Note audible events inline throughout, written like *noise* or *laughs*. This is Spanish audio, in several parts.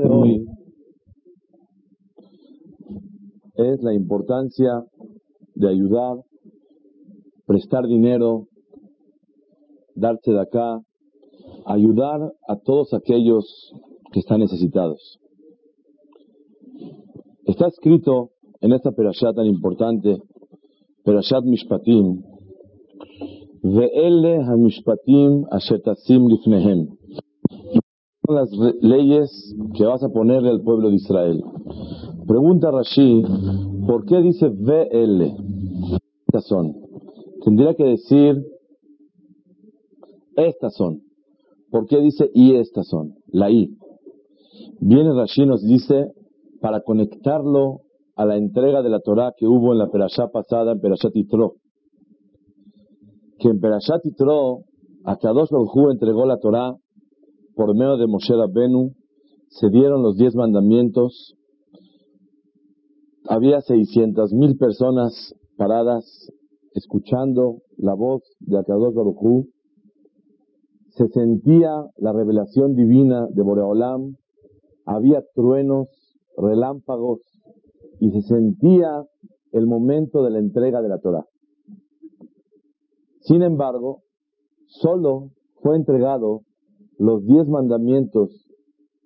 de hoy es la importancia de ayudar, prestar dinero, darse de acá, ayudar a todos aquellos que están necesitados. Está escrito en esta perashá tan importante, perashat Mishpatim, Ve'ele ha-mishpatim ashetasim lifnehem. Son las leyes que vas a ponerle al pueblo de Israel. Pregunta Rashi, ¿por qué dice VL? Estas son. Tendría que decir, estas son. ¿Por qué dice y estas son? La I. Viene Rashi nos dice, para conectarlo a la entrega de la Torah que hubo en la Perashá pasada, en Perashat Yitro. Que en Perashat Yitro, Akadosh Baruj entregó la Torah por medio de Moshe Rabbenu, se dieron los diez mandamientos, había 600 mil personas paradas escuchando la voz de Akadosh Baruj se sentía la revelación divina de Boreolam, había truenos, relámpagos y se sentía el momento de la entrega de la Torah. Sin embargo, solo fue entregado los diez mandamientos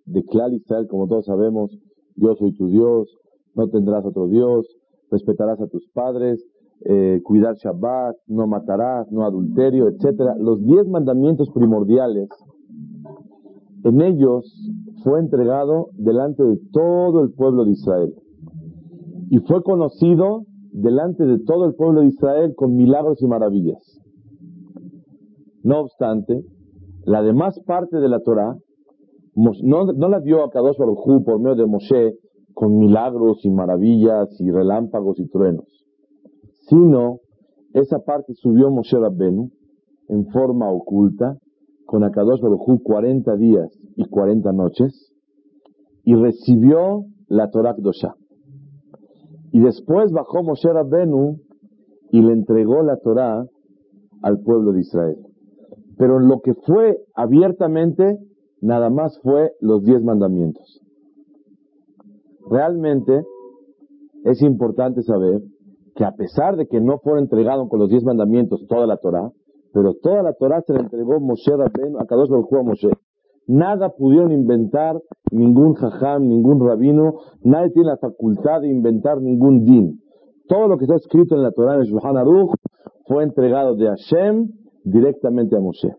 de Klal Israel, como todos sabemos, yo soy tu Dios, no tendrás otro Dios, respetarás a tus padres, eh, cuidar Shabbat, no matarás, no adulterio, etc. Los diez mandamientos primordiales, en ellos fue entregado delante de todo el pueblo de Israel. Y fue conocido delante de todo el pueblo de Israel con milagros y maravillas. No obstante, la demás parte de la Torah no, la dio a Kadosh Baruj por medio de Moshe con milagros y maravillas y relámpagos y truenos, sino esa parte subió Moshe Rabbenu en forma oculta con Akadosh Baruj 40 días y 40 noches y recibió la Torah Kdosha. Y después bajó Moshe Rabbenu y le entregó la Torah al pueblo de Israel. Pero lo que fue abiertamente, nada más fue los diez mandamientos. Realmente es importante saber que a pesar de que no fue entregado con los diez mandamientos toda la Torah, pero toda la Torah se la entregó Moshe Rabben a Kadosh Baruj a Moshe. Nada pudieron inventar ningún jajam, ningún rabino, nadie tiene la facultad de inventar ningún din. Todo lo que está escrito en la Torah en el Shulchan Aruch fue entregado de Hashem directamente a Moshe.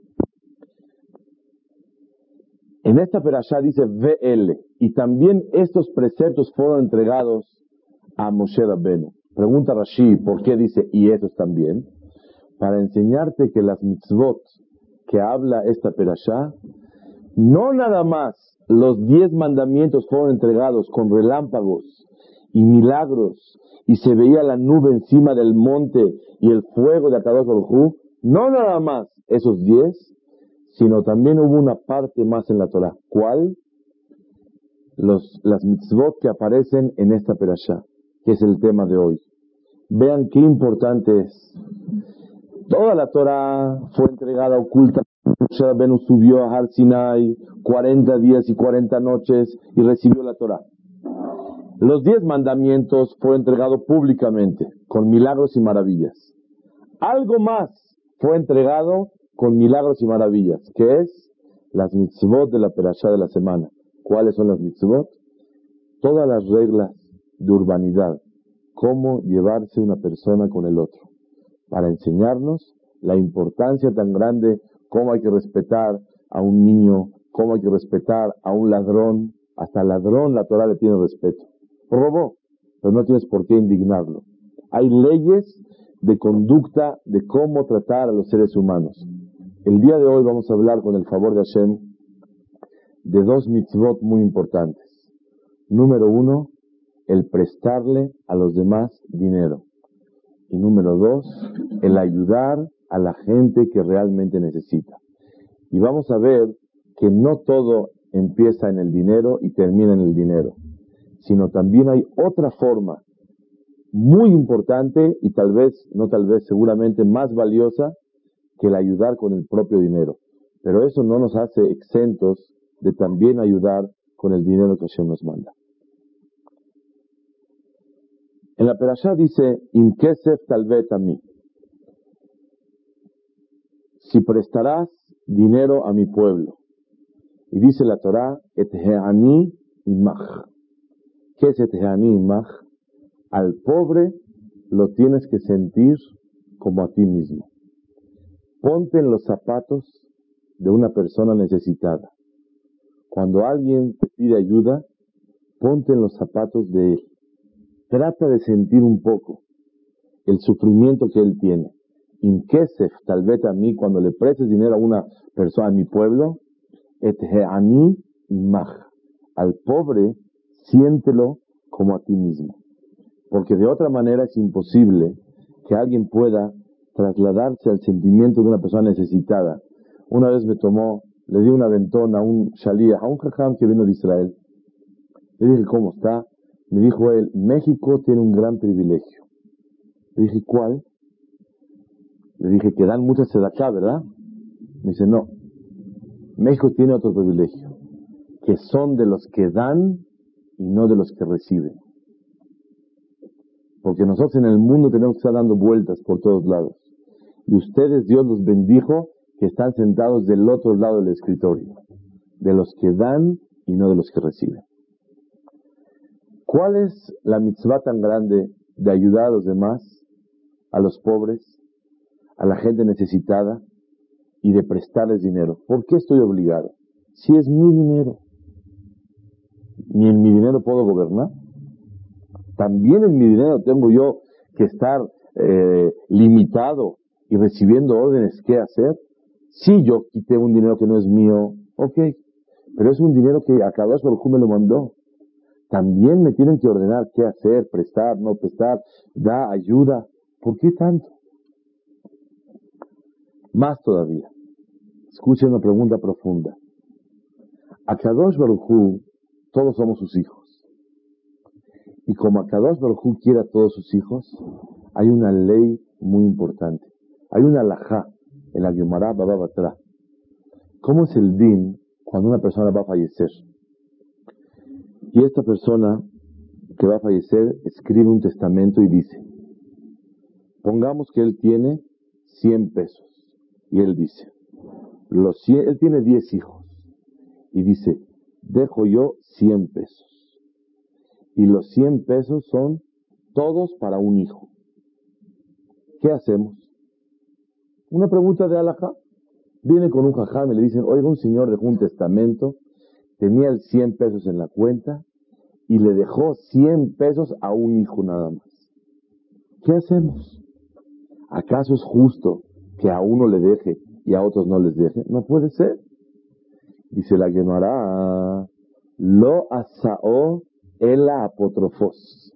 En esta perashá dice VL, y también estos preceptos fueron entregados a Moshe Rabbenu. Pregunta Rashi, ¿por qué dice y estos también? Para enseñarte que las mitzvot que habla esta perashá, no nada más los diez mandamientos fueron entregados con relámpagos y milagros, y se veía la nube encima del monte y el fuego de Akadosh Baruj no nada más esos diez, sino también hubo una parte más en la Torah. ¿Cuál? Los, las mitzvot que aparecen en esta perashá, que es el tema de hoy. Vean qué importante es. Toda la Torah fue entregada oculta. Venus subió a Har Sinai 40 días y 40 noches y recibió la Torah. Los diez mandamientos fue entregado públicamente, con milagros y maravillas. Algo más fue entregado con milagros y maravillas, que es las mitzvot de la perashá de la semana. ¿Cuáles son las mitzvot? Todas las reglas de urbanidad, cómo llevarse una persona con el otro, para enseñarnos la importancia tan grande, cómo hay que respetar a un niño, cómo hay que respetar a un ladrón, hasta ladrón la Torah le tiene respeto. Robó, pero no tienes por qué indignarlo. Hay leyes de conducta de cómo tratar a los seres humanos. El día de hoy vamos a hablar con el favor de Hashem de dos mitzvot muy importantes. Número uno, el prestarle a los demás dinero. Y número dos, el ayudar a la gente que realmente necesita. Y vamos a ver que no todo empieza en el dinero y termina en el dinero, sino también hay otra forma muy importante y tal vez, no tal vez, seguramente más valiosa que el ayudar con el propio dinero. Pero eso no nos hace exentos de también ayudar con el dinero que Hashem nos manda. En la Perashá dice, Imkesef talvet a mí. Si prestarás dinero a mi pueblo. Y dice la Torah, Etheani imach. ¿Qué es imach? Al pobre lo tienes que sentir como a ti mismo. Ponte en los zapatos de una persona necesitada. Cuando alguien te pide ayuda, ponte en los zapatos de él. Trata de sentir un poco el sufrimiento que él tiene. Inkesef, tal vez a mí, cuando le prestes dinero a una persona en mi pueblo, et mí mach. Al pobre, siéntelo como a ti mismo. Porque de otra manera es imposible que alguien pueda trasladarse al sentimiento de una persona necesitada. Una vez me tomó, le di un aventón a un shalía, a un jajam que vino de Israel. Le dije, ¿cómo está? Me dijo él, México tiene un gran privilegio. Le dije, ¿cuál? Le dije que dan mucha acá, ¿verdad? Me dice, no. México tiene otro privilegio, que son de los que dan y no de los que reciben. Porque nosotros en el mundo tenemos que estar dando vueltas por todos lados. Y ustedes, Dios los bendijo, que están sentados del otro lado del escritorio. De los que dan y no de los que reciben. ¿Cuál es la mitzvah tan grande de ayudar a los demás, a los pobres, a la gente necesitada y de prestarles dinero. ¿Por qué estoy obligado? Si es mi dinero, ni en mi dinero puedo gobernar. También en mi dinero tengo yo que estar eh, limitado y recibiendo órdenes qué hacer. Si yo quité un dinero que no es mío, ok, pero es un dinero que Akadosh Baruj me lo mandó. También me tienen que ordenar qué hacer, prestar, no prestar, da ayuda. ¿Por qué tanto? Más todavía. Escuchen una pregunta profunda. A Kadosh todos somos sus hijos. Y como a Kadosh Barujú quiere a todos sus hijos, hay una ley muy importante. Hay una alajá en la Gemara Baba Batra. ¿Cómo es el din cuando una persona va a fallecer? Y esta persona que va a fallecer escribe un testamento y dice, pongamos que él tiene 100 pesos. Y él dice, él tiene 10 hijos. Y dice, dejo yo 100 pesos. Y los 100 pesos son todos para un hijo. ¿Qué hacemos? Una pregunta de alajá. Viene con un jajam y le dicen, oiga, un señor dejó un testamento, tenía el 100 pesos en la cuenta y le dejó 100 pesos a un hijo nada más. ¿Qué hacemos? ¿Acaso es justo que a uno le deje y a otros no les deje. No puede ser. Dice la Gemara, lo asao la apotrofos.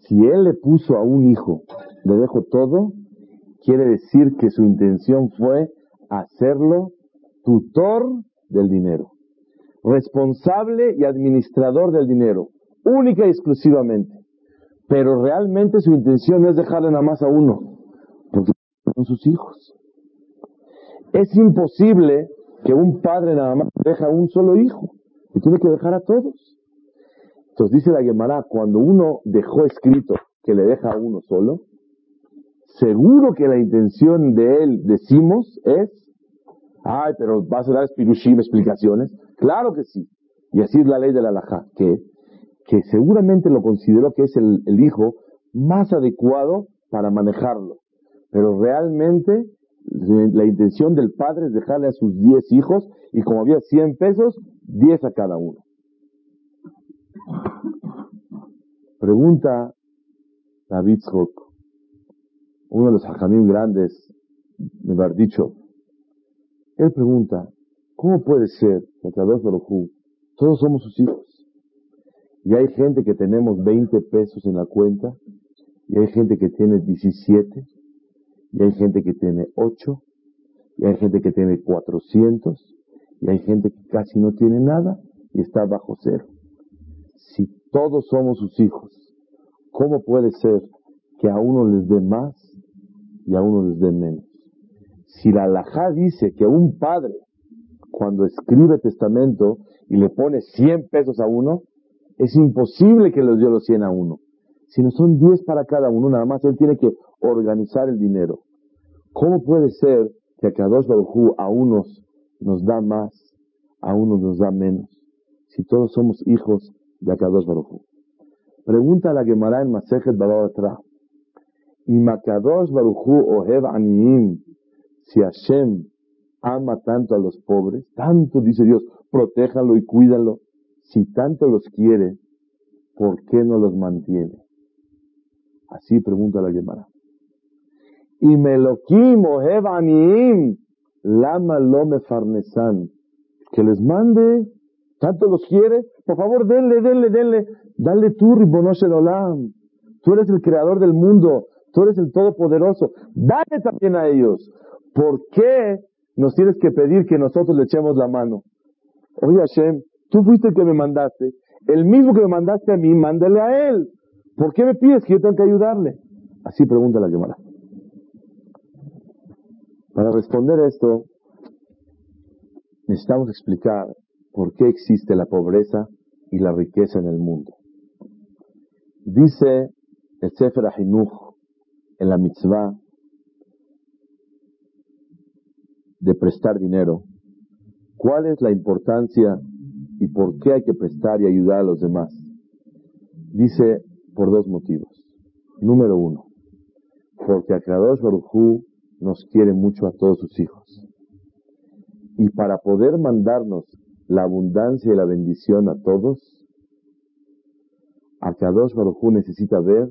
Si él le puso a un hijo, le dejo todo, quiere decir que su intención fue hacerlo tutor del dinero, responsable y administrador del dinero, única y exclusivamente. Pero realmente su intención no es dejarle nada más a uno, porque son sus hijos. Es imposible que un padre nada más deje a un solo hijo, y tiene que dejar a todos. Entonces dice la Gemara, cuando uno dejó escrito que le deja a uno solo, seguro que la intención de él, decimos, es, ay, pero vas a dar espirushim explicaciones. Claro que sí. Y así es la ley de la que, que seguramente lo consideró que es el, el hijo más adecuado para manejarlo. Pero realmente la intención del padre es dejarle a sus 10 hijos y como había 100 pesos, 10 a cada uno. Pregunta David uno de los hajamim grandes de Bardicho. Él pregunta, ¿cómo puede ser que todos somos sus hijos? Y hay gente que tenemos 20 pesos en la cuenta, y hay gente que tiene 17, y hay gente que tiene 8, y hay gente que tiene 400, y hay gente que casi no tiene nada y está bajo cero. Si todos somos sus hijos, ¿cómo puede ser que a uno les dé más y a uno les dé menos? Si la alajá dice que un padre, cuando escribe testamento y le pone 100 pesos a uno, es imposible que les dio los 100 a uno. Sino son 10 para cada uno, nada más él tiene que organizar el dinero. ¿Cómo puede ser que a Kadosh Baruj a unos nos da más, a unos nos da menos? Si todos somos hijos de Akadosh Baruj Pregunta a la Gemara en Masejet Bababatra. Y Makadosh Baruchu Ohev Aniim, si Hashem ama tanto a los pobres, tanto dice Dios, protéjalo y cuídalo. Si tanto los quiere, ¿por qué no los mantiene? Así pregunta la Gemara. Y Melokim Ohev Aniim, Lama Lome Farnesan, que les mande, tanto los quiere, por favor denle, denle, denle, dale tú, Ribonosh Olam. Tú eres el creador del mundo, Tú eres el Todopoderoso. Dale también a ellos. ¿Por qué nos tienes que pedir que nosotros le echemos la mano? Oye Hashem, tú fuiste el que me mandaste. El mismo que me mandaste a mí, mándale a él. ¿Por qué me pides que yo tenga que ayudarle? Así pregunta la Gemara. Para responder esto, necesitamos explicar por qué existe la pobreza y la riqueza en el mundo. Dice el Sefer Ahinuch, en la mitzvah de prestar dinero, ¿cuál es la importancia y por qué hay que prestar y ayudar a los demás? Dice por dos motivos. Número uno, porque Akadosh Baruj nos quiere mucho a todos sus hijos. Y para poder mandarnos la abundancia y la bendición a todos, Akadosh Baruj necesita ver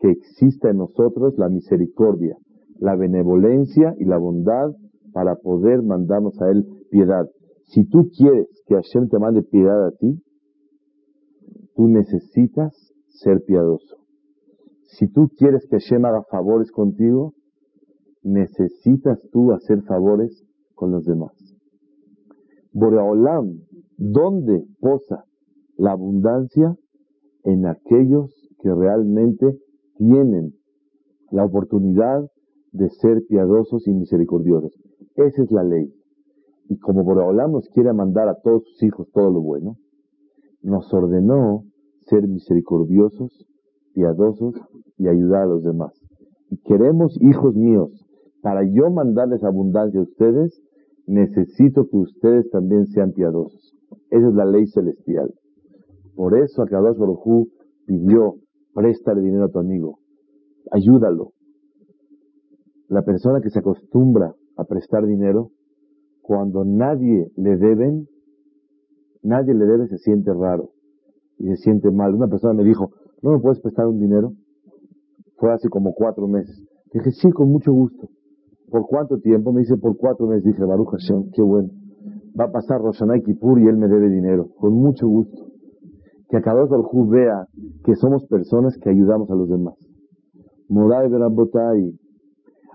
que exista en nosotros la misericordia, la benevolencia y la bondad para poder mandarnos a Él piedad. Si tú quieres que Hashem te mande piedad a ti, tú necesitas ser piadoso. Si tú quieres que Hashem haga favores contigo, necesitas tú hacer favores con los demás. Boreolam, ¿dónde posa la abundancia? En aquellos que realmente tienen la oportunidad de ser piadosos y misericordiosos. Esa es la ley. Y como Boraholam nos quiere mandar a todos sus hijos todo lo bueno, nos ordenó ser misericordiosos, piadosos y ayudar a los demás. Y queremos, hijos míos, para yo mandarles abundancia a ustedes, necesito que ustedes también sean piadosos. Esa es la ley celestial. Por eso Akadosh Baruj pidió Préstale dinero a tu amigo. Ayúdalo. La persona que se acostumbra a prestar dinero, cuando nadie le deben, nadie le debe, se siente raro y se siente mal. Una persona me dijo, ¿no me puedes prestar un dinero? Fue hace como cuatro meses. Dije, sí, con mucho gusto. ¿Por cuánto tiempo? Me dice, por cuatro meses. Dije, Baruch Hashem, qué bueno. Va a pasar Roshanay Kippur y él me debe dinero. Con mucho gusto que Akadosh Baruj vea que somos personas que ayudamos a los demás. Moray Berabotai,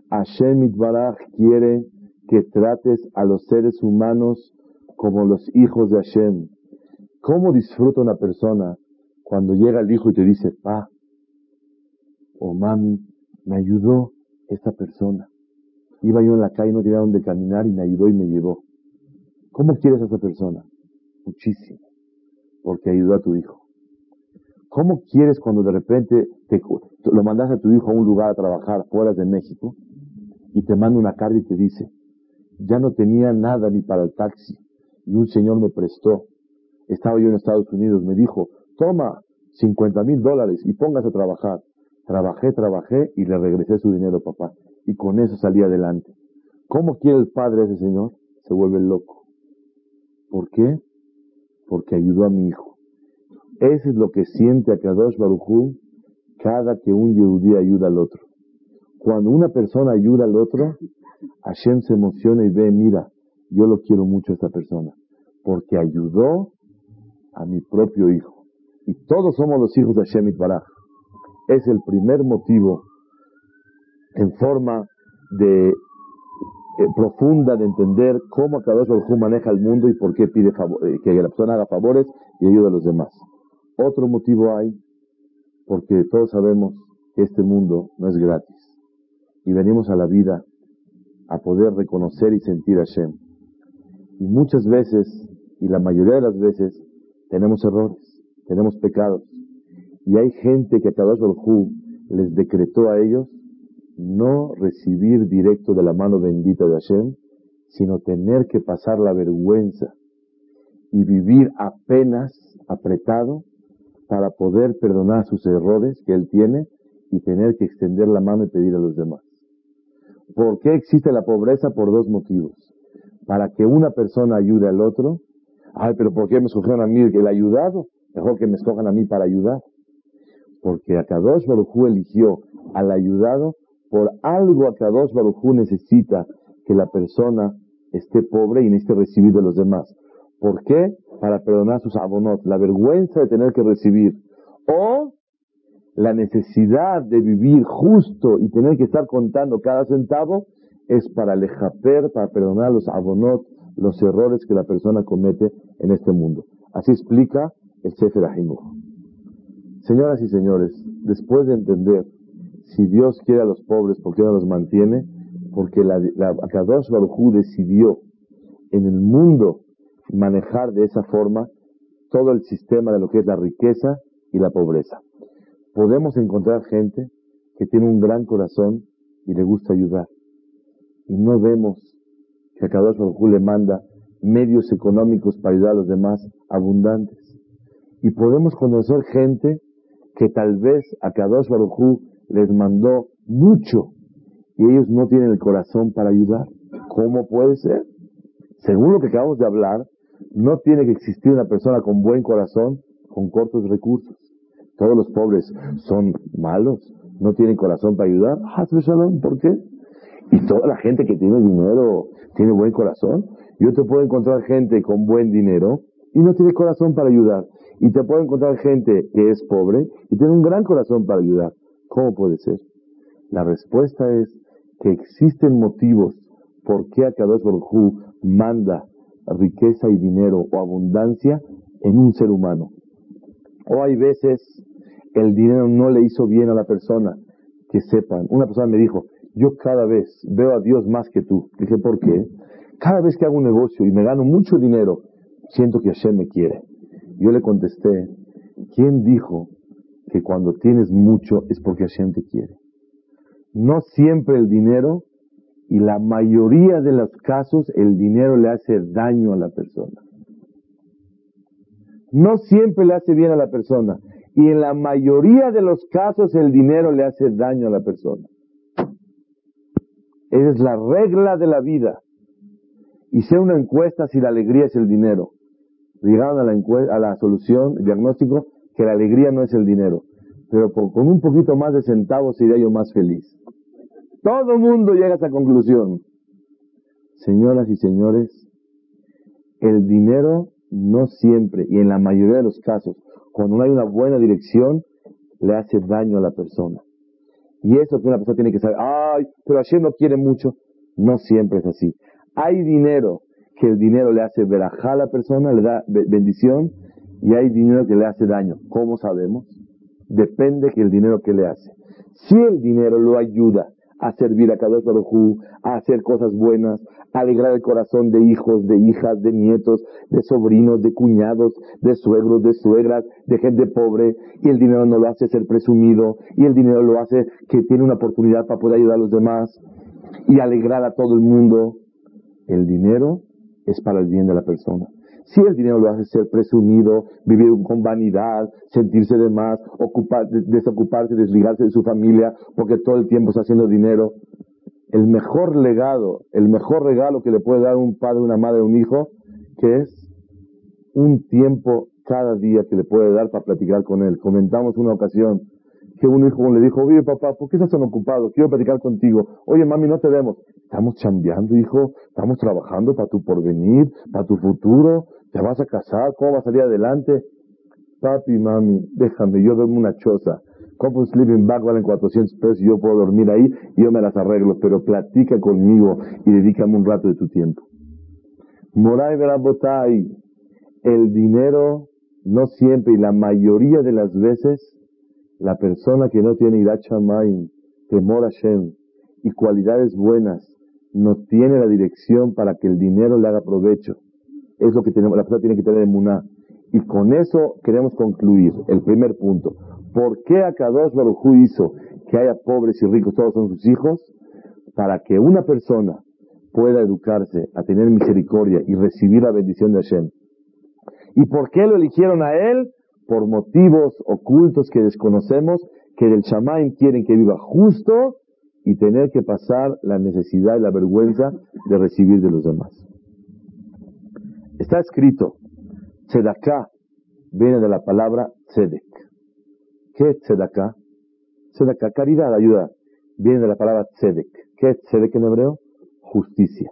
Hashem Itbaraj quiere que trates a los seres humanos como los hijos de Hashem. ¿Cómo disfruta una persona cuando llega el hijo y te dice, pa o mami, me ayudó esta persona? Iba yo en la calle no tenía donde caminar y me ayudó y me llevó. ¿Cómo quieres a esa persona? Muchísimo porque ayudó a tu hijo. ¿Cómo quieres cuando de repente te, lo mandas a tu hijo a un lugar a trabajar fuera de México y te manda una carta y te dice, ya no tenía nada ni para el taxi y un señor me prestó, estaba yo en Estados Unidos, me dijo, toma 50 mil dólares y póngase a trabajar. Trabajé, trabajé y le regresé su dinero, papá. Y con eso salí adelante. ¿Cómo quiere el padre ese señor? Se vuelve loco. ¿Por qué? porque ayudó a mi hijo. Eso es lo que siente a Kadosh Barujú cada que un yehudí ayuda al otro. Cuando una persona ayuda al otro, Hashem se emociona y ve, mira, yo lo quiero mucho a esta persona, porque ayudó a mi propio hijo. Y todos somos los hijos de Hashem Baraj. Es el primer motivo en forma de eh, profunda de entender cómo Kadosh Baruj maneja el mundo y por qué pide eh, que la persona haga favores y ayude a los demás. Otro motivo hay, porque todos sabemos que este mundo no es gratis. Y venimos a la vida a poder reconocer y sentir a Hashem. Y muchas veces y la mayoría de las veces tenemos errores, tenemos pecados. Y hay gente que Kadosh Baruj les decretó a ellos no recibir directo de la mano bendita de Hashem, sino tener que pasar la vergüenza y vivir apenas apretado para poder perdonar sus errores que él tiene y tener que extender la mano y pedir a los demás. ¿Por qué existe la pobreza? Por dos motivos. Para que una persona ayude al otro. Ay, pero ¿por qué me escogieron a mí el ayudado? Mejor que me escojan a mí para ayudar. Porque Akadosh Barujú eligió al ayudado por algo Akadosh Barujú necesita que la persona esté pobre y necesite recibir de los demás. ¿Por qué? Para perdonar sus abonot, la vergüenza de tener que recibir. O la necesidad de vivir justo y tener que estar contando cada centavo es para lejaper, para perdonar los abonot, los errores que la persona comete en este mundo. Así explica el Sefer. Señoras y señores, después de entender si Dios quiere a los pobres, ¿por qué no los mantiene? Porque la, la Akadosh decidió en el mundo manejar de esa forma todo el sistema de lo que es la riqueza y la pobreza podemos encontrar gente que tiene un gran corazón y le gusta ayudar. Y no vemos que a Kadosh Baruj le manda medios económicos para ayudar a los demás abundantes. Y podemos conocer gente que tal vez a Kadosh les mandó mucho y ellos no tienen el corazón para ayudar. ¿Cómo puede ser? Según lo que acabamos de hablar, no tiene que existir una persona con buen corazón con cortos recursos todos los pobres son malos, no tienen corazón para ayudar. ¿por qué? Y toda la gente que tiene dinero tiene buen corazón. Yo te puedo encontrar gente con buen dinero y no tiene corazón para ayudar. Y te puedo encontrar gente que es pobre y tiene un gran corazón para ayudar. ¿Cómo puede ser? La respuesta es que existen motivos por qué Akadosh Baruj manda riqueza y dinero o abundancia en un ser humano. O hay veces el dinero no le hizo bien a la persona. Que sepan, una persona me dijo, yo cada vez veo a Dios más que tú. Dije, ¿por qué? Cada vez que hago un negocio y me gano mucho dinero, siento que Hashem me quiere. Yo le contesté, ¿quién dijo que cuando tienes mucho es porque Hashem te quiere? No siempre el dinero y la mayoría de los casos el dinero le hace daño a la persona. No siempre le hace bien a la persona. Y en la mayoría de los casos el dinero le hace daño a la persona. Esa es la regla de la vida. Hice una encuesta si la alegría es el dinero. Llegaron a la, a la solución, diagnóstico, que la alegría no es el dinero. Pero con un poquito más de centavos sería yo más feliz. Todo mundo llega a esa conclusión. Señoras y señores, el dinero no siempre y en la mayoría de los casos cuando no hay una buena dirección, le hace daño a la persona. Y eso que una persona tiene que saber, ay, pero Hashem no quiere mucho. No siempre es así. Hay dinero que el dinero le hace verajá a la persona, le da bendición, y hay dinero que le hace daño. ¿Cómo sabemos? Depende que el dinero que le hace. Si el dinero lo ayuda a servir a cada Baruj a hacer cosas buenas, a alegrar el corazón de hijos, de hijas, de nietos, de sobrinos, de cuñados, de suegros, de suegras, de gente pobre, y el dinero no lo hace ser presumido, y el dinero lo hace que tiene una oportunidad para poder ayudar a los demás y alegrar a todo el mundo. El dinero es para el bien de la persona. Si el dinero lo hace ser presumido, vivir con vanidad, sentirse de más, ocupar, desocuparse, desligarse de su familia, porque todo el tiempo está haciendo dinero. El mejor legado, el mejor regalo que le puede dar un padre, una madre, un hijo, que es un tiempo cada día que le puede dar para platicar con él. Comentamos una ocasión que un hijo le dijo, oye papá, ¿por qué estás tan ocupado? Quiero platicar contigo. Oye mami, no te vemos. Estamos chambeando, hijo. Estamos trabajando para tu porvenir, para tu futuro. ¿Te vas a casar? ¿Cómo vas a salir adelante? Papi, mami, déjame, yo duermo una choza. Compro un sleeping bag, valen 400 pesos y yo puedo dormir ahí y yo me las arreglo, pero platica conmigo y dedícame un rato de tu tiempo. Moray Verabotay, el dinero no siempre y la mayoría de las veces la persona que no tiene Irachamayim, temor a Shem y cualidades buenas no tiene la dirección para que el dinero le haga provecho es lo que tenemos, la persona tiene que tener en Muná. Y con eso queremos concluir el primer punto. ¿Por qué Akadosh Baruj hizo que haya pobres y ricos, todos son sus hijos? Para que una persona pueda educarse, a tener misericordia y recibir la bendición de Hashem. ¿Y por qué lo eligieron a él? Por motivos ocultos que desconocemos, que del Shamaim quieren que viva justo y tener que pasar la necesidad y la vergüenza de recibir de los demás. Está escrito, Tzedaká viene de la palabra Tzedek. ¿Qué es Tzedaká? Tzedaká, caridad, ayuda, viene de la palabra Tzedek. ¿Qué es Tzedek en hebreo? Justicia.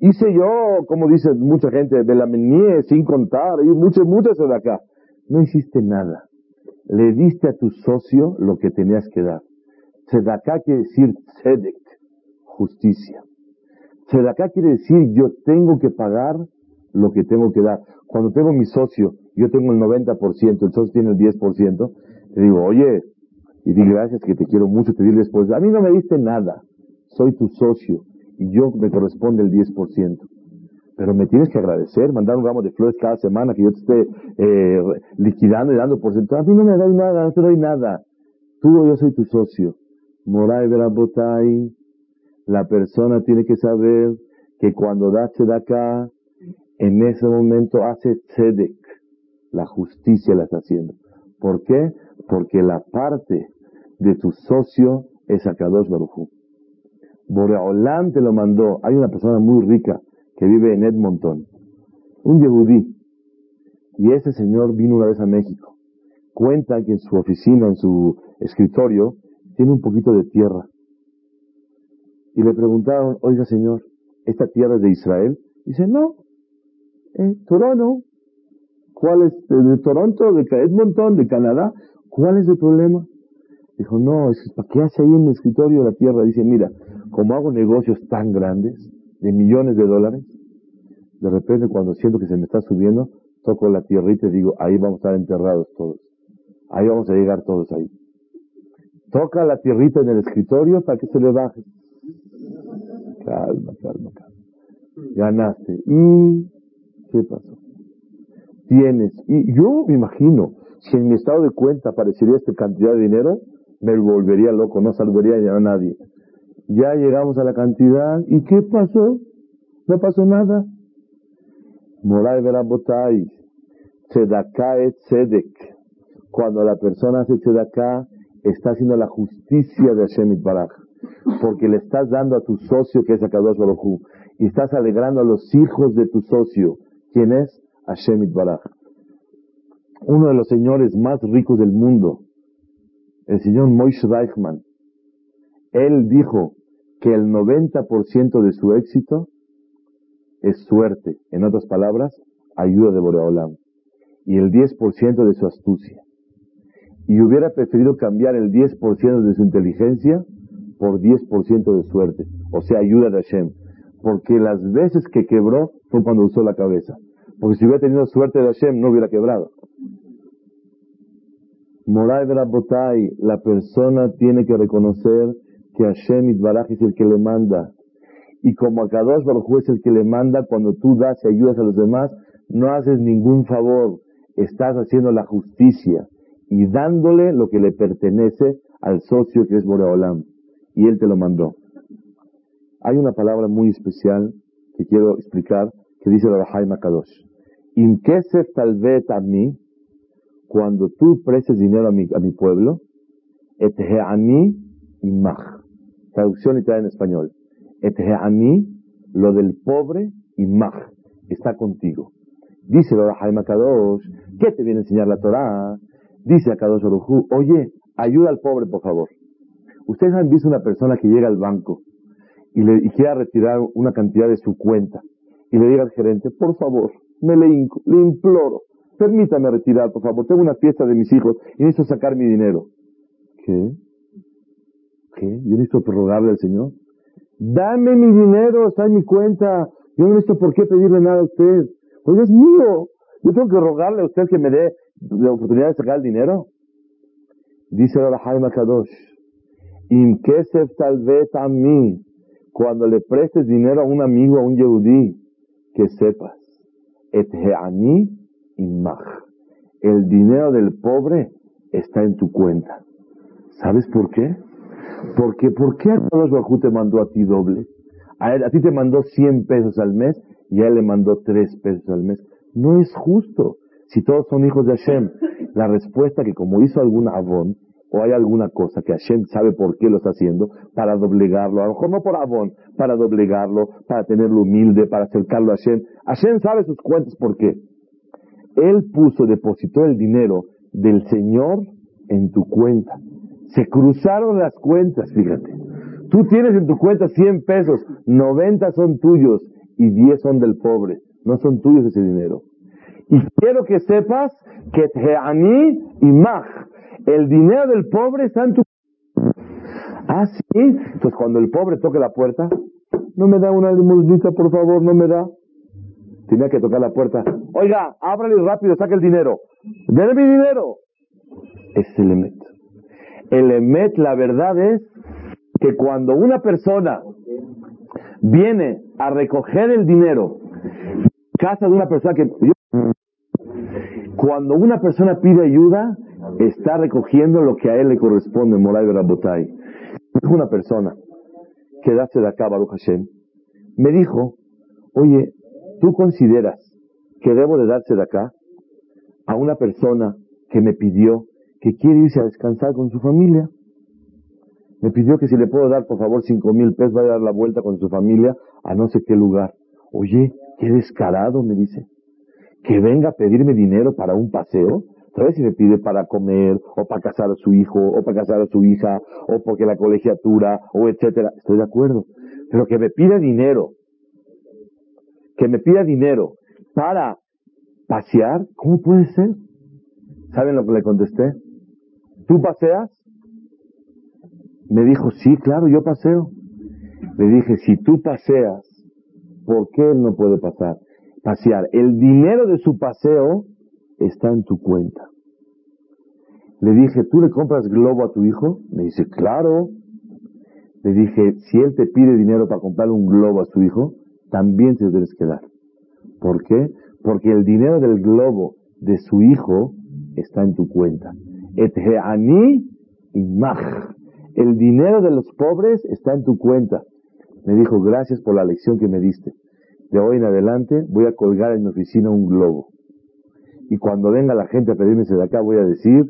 Hice yo, como dice mucha gente, de la menie, sin contar, y muchas, muchas Tzedaká. No hiciste nada. Le diste a tu socio lo que tenías que dar. Tzedaká quiere decir tzedek, justicia. Tzedaká quiere decir yo tengo que pagar lo que tengo que dar. Cuando tengo mi socio, yo tengo el 90%, el socio tiene el 10%, le digo, oye, y di gracias que te quiero mucho, te di 10%. A mí no me diste nada, soy tu socio y yo me corresponde el 10%. Pero me tienes que agradecer, mandar un ramo de flores cada semana que yo te esté eh, liquidando y dando porcentaje. A mí no me doy nada, no te doy nada. Tú o yo soy tu socio. Moray Berabotai, la persona tiene que saber que cuando da acá, en ese momento hace tzedek, la justicia la está haciendo. ¿Por qué? Porque la parte de tu socio es Akadosh Baruchu. Boreolam te lo mandó. Hay una persona muy rica que vive en Edmonton, un yehudí, y ese señor vino una vez a México. Cuenta que en su oficina, en su escritorio, tiene un poquito de tierra. Y le preguntaron, oiga señor, ¿esta tierra es de Israel? Dice, no, eh, Toronto. ¿Cuál es? ¿De Toronto? ¿De Edmonton? ¿De Canadá? ¿Cuál es el problema? Dijo, no, ¿para qué hace ahí en el escritorio la tierra? Dice, mira, como hago negocios tan grandes, de millones de dólares, de repente cuando siento que se me está subiendo, toco la tierrita y digo, ahí vamos a estar enterrados todos. Ahí vamos a llegar todos ahí. Toca la tierrita en el escritorio para que se le baje. Calma, calma, calma. Ganaste. ¿Y qué pasó? Tienes. Y yo me imagino, si en mi estado de cuenta aparecería esta cantidad de dinero, me volvería loco, no salvaría a nadie. Ya llegamos a la cantidad. ¿Y qué pasó? No pasó nada. Moray Verabotay. Tzedakah et tzedek. Cuando la persona hace tzedakah, está haciendo la justicia de Hashem Baraj, porque le estás dando a tu socio que es Akadosh Baruj y estás alegrando a los hijos de tu socio, quien es Hashem Baraj. Uno de los señores más ricos del mundo, el señor Moishe Reichman, él dijo que el 90% de su éxito es suerte, en otras palabras, ayuda de Boreolam, y el 10% de su astucia. Y hubiera preferido cambiar el 10% de su inteligencia por 10% de suerte, o sea, ayuda de Hashem. Porque las veces que quebró fue cuando usó la cabeza. Porque si hubiera tenido suerte de Hashem, no hubiera quebrado. Moray Botai, la persona tiene que reconocer que Hashem Itbaraj es el que le manda. Y como Akadosh Baruj es el que le manda, cuando tú das y ayudas a los demás, no haces ningún favor, estás haciendo la justicia y dándole lo que le pertenece al socio que es Boreolam. Y él te lo mandó. Hay una palabra muy especial que quiero explicar que dice la Bahai Makadosh. Inkesef talvet a mí, cuando tú prestes dinero a mi, a mi pueblo, etheani imach. Traducción y trae en español. Etheani, lo del pobre imach, está contigo. Dice la Bahai Makadosh, ¿qué te viene a enseñar la Torah? Dice a Kadosh Orujú, oye, ayuda al pobre, por favor. Ustedes han visto una persona que llega al banco y, le, quiera retirar una cantidad de su cuenta y le diga al gerente, por favor, me le, le imploro, permítame retirar, por favor, tengo una fiesta de mis hijos y necesito sacar mi dinero. ¿Qué? ¿Qué? ¿Yo necesito prorrogarle al Señor? Dame mi dinero, está en mi cuenta. Yo no necesito por qué pedirle nada a usted. Pues es mío. Yo tengo que rogarle a usted que me dé la oportunidad de sacar el dinero? Dice ahora Jaime Kadosh, tal vez a mí, cuando le prestes dinero a un amigo, a un yehudí, que sepas et he'ani. El dinero del pobre está en tu cuenta. ¿Sabes por qué? Porque ¿por qué Bajú te mandó a ti doble? A, ti te mandó 100 pesos al mes y a él le mandó 3 pesos al mes. No es justo. Si todos son hijos de Hashem, la respuesta que como hizo algún avón, o hay alguna cosa que Hashem sabe por qué lo está haciendo, para doblegarlo, a lo mejor no por avón, para doblegarlo, para tenerlo humilde, para acercarlo a Hashem. Hashem sabe sus cuentas por qué. Él puso, depositó el dinero del Señor en tu cuenta. Se cruzaron las cuentas, fíjate. Tú tienes en tu cuenta 100 pesos, 90 son tuyos y 10 son del pobre. No son tuyos ese dinero. Y quiero que sepas que Teani y Maj, el dinero del pobre está en tu Ah, sí. Entonces cuando el pobre toque la puerta, no me da una limosnita, por favor, no me da. Tenía que tocar la puerta. Oiga, ábrale rápido, saque el dinero. Dele mi dinero. Es el Emet. El Emet, la verdad es que cuando una persona viene a recoger el dinero, casa de una persona que... Cuando una persona pide ayuda, está recogiendo lo que a él le corresponde, Moray Rabotay. Dijo una persona que de acá, Baruch Hashem, me dijo, oye, ¿Tú consideras que debo de darse de acá a una persona que me pidió que quiere irse a descansar con su familia? Me pidió que si le puedo dar, por favor, cinco mil pesos, vaya a dar la vuelta con su familia a no sé qué lugar. Oye, qué descarado, me dice. Que venga a pedirme dinero para un paseo. ¿Sabes si me pide para comer, o para casar a su hijo, o para casar a su hija, o porque la colegiatura, o etcétera? Estoy de acuerdo. Pero que me pida dinero que me pida dinero para pasear, ¿cómo puede ser? ¿Saben lo que le contesté? ¿Tú paseas? Me dijo, sí, claro, yo paseo. Le dije, si tú paseas, ¿por qué él no puede pasar? Pasear. El dinero de su paseo está en tu cuenta. Le dije, ¿tú le compras globo a tu hijo? Me dice, claro. Le dije, si él te pide dinero para comprar un globo a su hijo, también te debes quedar. ¿Por qué? Porque el dinero del globo de su hijo está en tu cuenta. El dinero de los pobres está en tu cuenta. Me dijo, gracias por la lección que me diste. De hoy en adelante voy a colgar en mi oficina un globo. Y cuando venga la gente a pedirme de acá, voy a decir,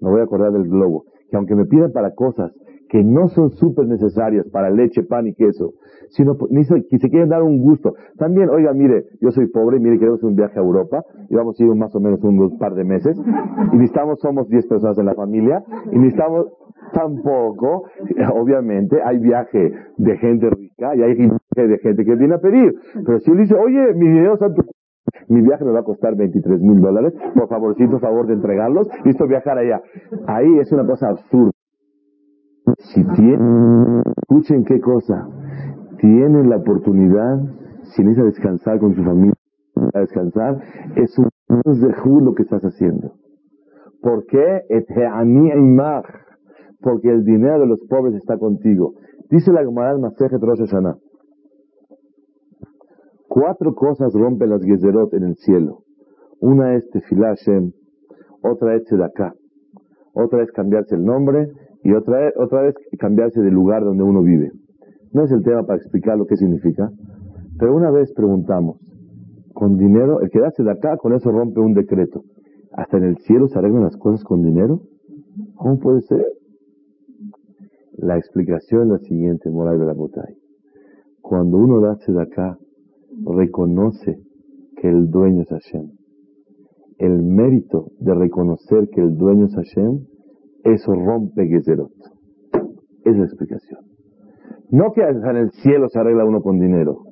me voy a acordar del globo. Que aunque me pidan para cosas que no son súper necesarias para leche, pan y queso, sino ni se, se quieren dar un gusto. También, oiga, mire, yo soy pobre, mire, queremos un viaje a Europa, y vamos a ir más o menos un, par de meses, y necesitamos, somos 10 personas en la familia, y necesitamos tampoco, obviamente, hay viaje de gente rica y hay viaje de gente que viene a pedir. Pero si él dice, oye, mi dinero está mi viaje me va a costar 23 mil dólares, por favorcito, favor de entregarlos, listo viajar allá. Ahí es una cosa absurda. Si tienen, escuchen qué cosa, tienen la oportunidad, si necesitan descansar con su familia, a descansar, es un de lo que estás haciendo. ¿Por qué? Porque el dinero de los pobres está contigo. Dice la Gemara al Masejet Rosh. Cuatro cosas rompen las gezerot en el cielo. Una es Tefilah otra es Tzedakah, otra es cambiarse el nombre y otra, otra vez cambiarse de lugar donde uno vive. No es el tema para explicar lo que significa, pero una vez preguntamos, con dinero, el quedarse de acá, con eso rompe un decreto. ¿Hasta en el cielo se arreglan las cosas con dinero? ¿Cómo puede ser? La explicación es la siguiente, Moray de la Botay. Cuando uno da acá, reconoce que el dueño es Hashem. El mérito de reconocer que el dueño es Hashem eso rompe Gezerot. Es la explicación. No que en el cielo se arregla uno con dinero,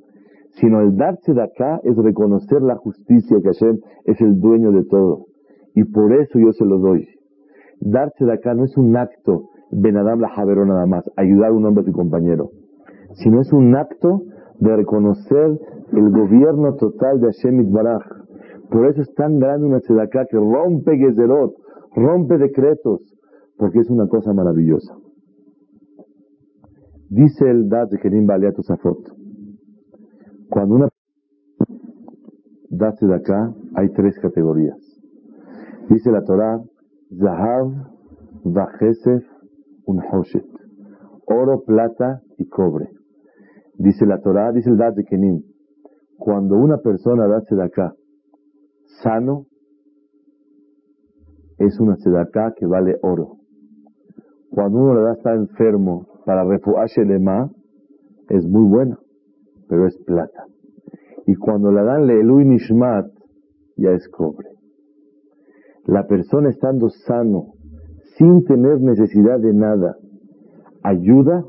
sino el darse de acá es reconocer la justicia que Hashem es el dueño de todo. Y por eso yo se lo doy. Darse de acá no es un acto de nadar la javerón nada más, ayudar a un hombre a su compañero, sino es un acto de reconocer el gobierno total de Hashem Itbaraj. Por eso es tan grande una acá que rompe Gezerot, rompe decretos, porque es una cosa maravillosa. Dice el Dad de Kerim Baleat Safot, cuando una acá, hay tres categorías. Dice la Torah, Zahav, Vajesef, Unhoshet. Oro, plata y cobre. Dice la Torah, dice el Daz de Kenim, cuando una persona da acá sano, es una sedaká que vale oro. Cuando uno le da está enfermo para refugiarse lema, es muy bueno, pero es plata. Y cuando le dan y nishmat, ya es cobre. La persona estando sano, sin tener necesidad de nada, ayuda,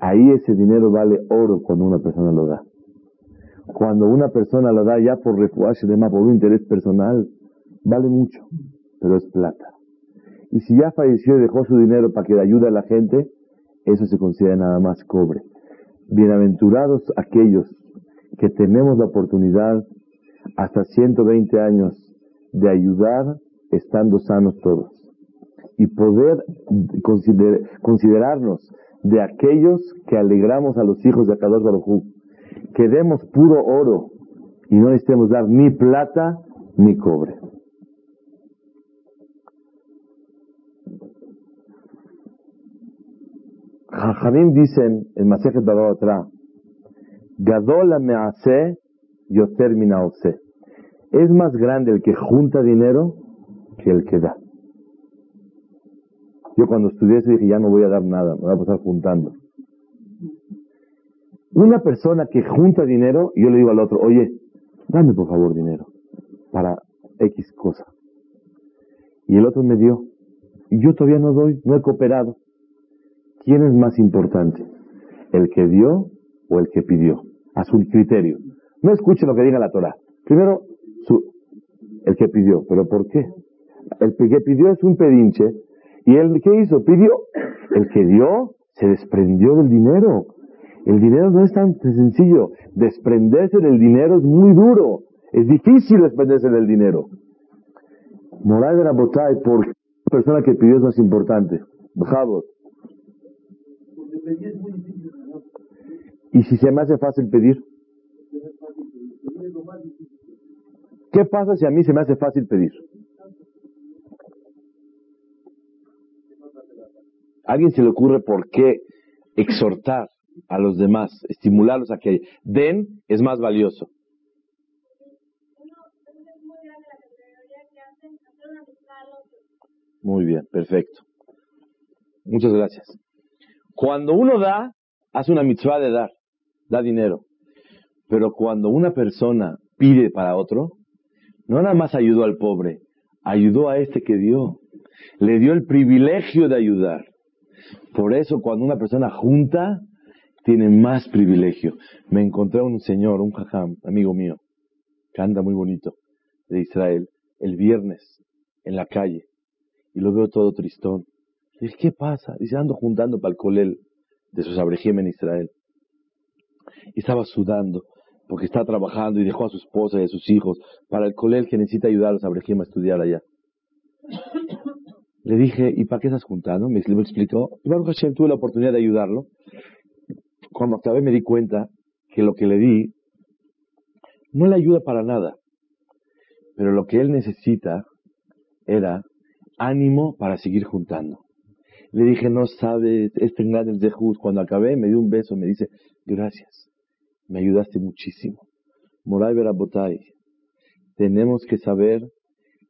ahí ese dinero vale oro cuando una persona lo da. Cuando una persona lo da ya por refugiarse lema, por un interés personal, vale mucho pero es plata. Y si ya falleció y dejó su dinero para que le ayude a la gente, eso se considera nada más cobre. Bienaventurados aquellos que tenemos la oportunidad hasta 120 años de ayudar estando sanos todos. Y poder considerarnos de aquellos que alegramos a los hijos de Akadosh Baruj que demos puro oro y no necesitemos dar ni plata ni cobre. Jajamim dicen en Masejet Baba Gadol mease yoter minaose. Es más grande el que junta dinero que el que da. Yo cuando estudié dije, ya no voy a dar nada, me voy a pasar juntando. Una persona que junta dinero, yo le digo al otro, oye, dame por favor dinero para X cosa. Y el otro me dio. Y yo todavía no doy, no he cooperado. ¿Quién es más importante? ¿El que dio o el que pidió? A su criterio. No escuche lo que diga la Torah. Primero, el que pidió. ¿Pero por qué? El que pidió es un pedinche. ¿Y el que hizo? Pidió. El que dio se desprendió del dinero. El dinero no es tan sencillo. Desprenderse del dinero es muy duro. Es difícil desprenderse del dinero. Moral de la botay, ¿por qué la persona que pidió es más importante? ¿Y si se me hace fácil pedir? ¿Qué pasa si a mí se me hace fácil pedir? ¿A alguien se le ocurre por qué exhortar a los demás, estimularlos a que den es más valioso? Muy bien, perfecto. Muchas gracias. Cuando uno da, hace una mitzvah de dar, da dinero. Pero cuando una persona pide para otro, no nada más ayudó al pobre, ayudó a este que dio. Le dio el privilegio de ayudar. Por eso cuando una persona junta, tiene más privilegio. Me encontré un señor, un jajam, amigo mío, que anda muy bonito, de Israel, el viernes, en la calle, y lo veo todo tristón. Dice, ¿qué pasa? Dice, ando juntando para el colel de sus abrejim en Israel. Y estaba sudando porque está trabajando y dejó a su esposa y a sus hijos para el colel que necesita ayudar a los abrejim a estudiar allá. Le dije, ¿y para qué estás juntando? Me, me explicó. Y Baruch Hashem tuve la oportunidad de ayudarlo. Cuando acabé me di cuenta que lo que le di no le ayuda para nada. Pero lo que él necesita era ánimo para seguir juntando. Le dije, no sabes, este gran el Zehut. Cuando acabé, me dio un beso, me dice, gracias, me ayudaste muchísimo. Moray Berabotay, tenemos que saber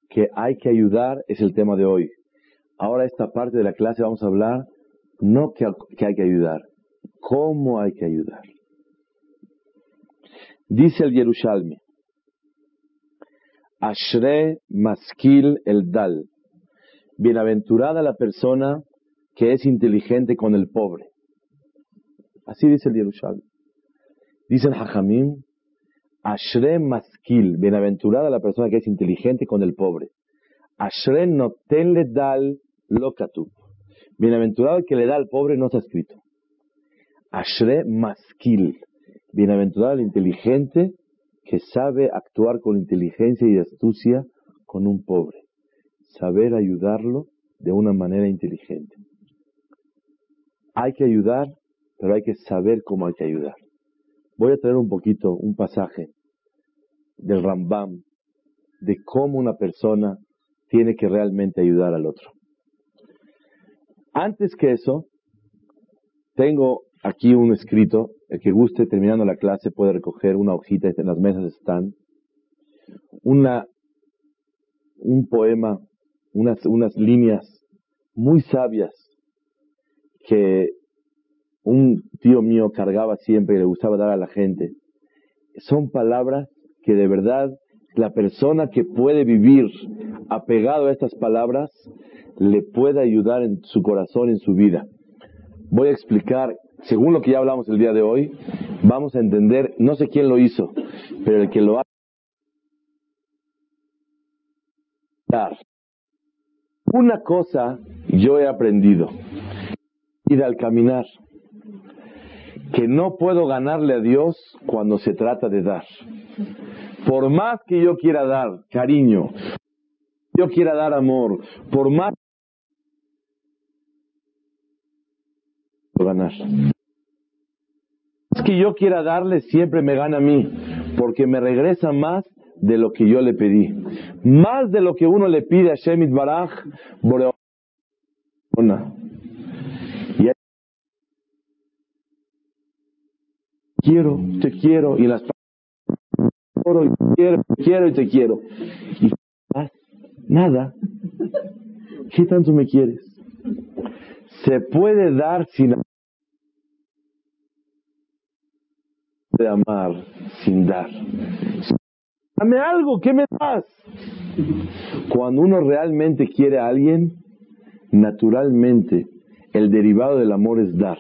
que hay que ayudar, es el tema de hoy. Ahora esta parte de la clase vamos a hablar, no que hay que ayudar, cómo hay que ayudar. Dice el Yerushalmi, Ashre Maskil el Dal, bienaventurada la persona que es inteligente con el pobre. Así dice el Yerushalmi. Dice el Hajamim, Ashre Maskil, bienaventurada la persona que es inteligente con el pobre. Ashre no tenle dal lokatub. Bienaventurado el que le da al pobre no está escrito. Ashre Maskil, bienaventurado el inteligente que sabe actuar con inteligencia y astucia con un pobre. Saber ayudarlo de una manera inteligente. Hay que ayudar, pero hay que saber cómo hay que ayudar. Voy a traer un poquito, un pasaje del Rambam de cómo una persona tiene que realmente ayudar al otro. Antes que eso, tengo aquí un escrito, el que guste terminando la clase puede recoger una hojita, en las mesas están, una, un poema, unas, unas líneas muy sabias que un tío mío cargaba siempre y le gustaba dar a la gente. Son palabras que de verdad la persona que puede vivir apegado a estas palabras le puede ayudar en su corazón, en su vida. Voy a explicar, según lo que ya hablamos el día de hoy, vamos a entender, no sé quién lo hizo, pero el que lo ha una cosa yo he aprendido, ir al caminar, que no puedo ganarle a Dios cuando se trata de dar. Por más que yo quiera dar cariño, yo quiera dar amor, por más ganar. que yo quiera darle siempre me gana a mí, porque me regresa más de lo que yo le pedí. Más de lo que uno le pide a Shemit Baraj, y quiero, te quiero, y las oro, y quiero, te quiero y te quiero. Y nada. ¿Qué tanto me quieres? Se puede dar sin de amar sin dar. Dame algo, ¿qué me das? Cuando uno realmente quiere a alguien, naturalmente el derivado del amor es dar.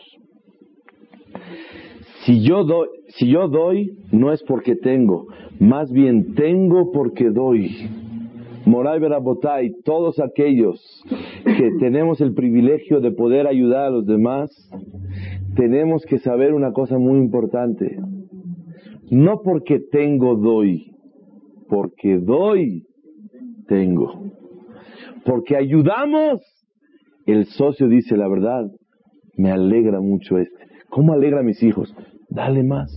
Si yo doy, si yo doy no es porque tengo, más bien tengo porque doy. Moray Berabotay, todos aquellos que tenemos el privilegio de poder ayudar a los demás, tenemos que saber una cosa muy importante. No porque tengo, doy porque doy, tengo. Porque ayudamos, el socio dice la verdad, me alegra mucho este. ¿Cómo alegra a mis hijos? Dale más.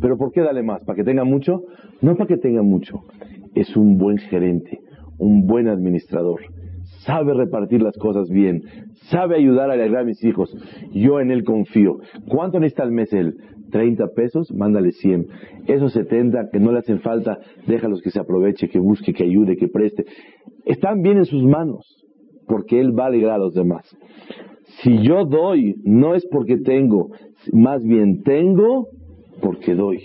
¿Pero por qué dale más? ¿Para que tenga mucho? No para que tenga mucho. Es un buen gerente, un buen administrador. Sabe repartir las cosas bien. Sabe ayudar a alegrar a mis hijos. Yo en él confío. ¿Cuánto necesita al mes él? 30 pesos, mándale 100. Esos 70 que no le hacen falta, déjalos que se aproveche, que busque, que ayude, que preste. Están bien en sus manos, porque Él va a alegrar a los demás. Si yo doy, no es porque tengo, más bien tengo porque doy.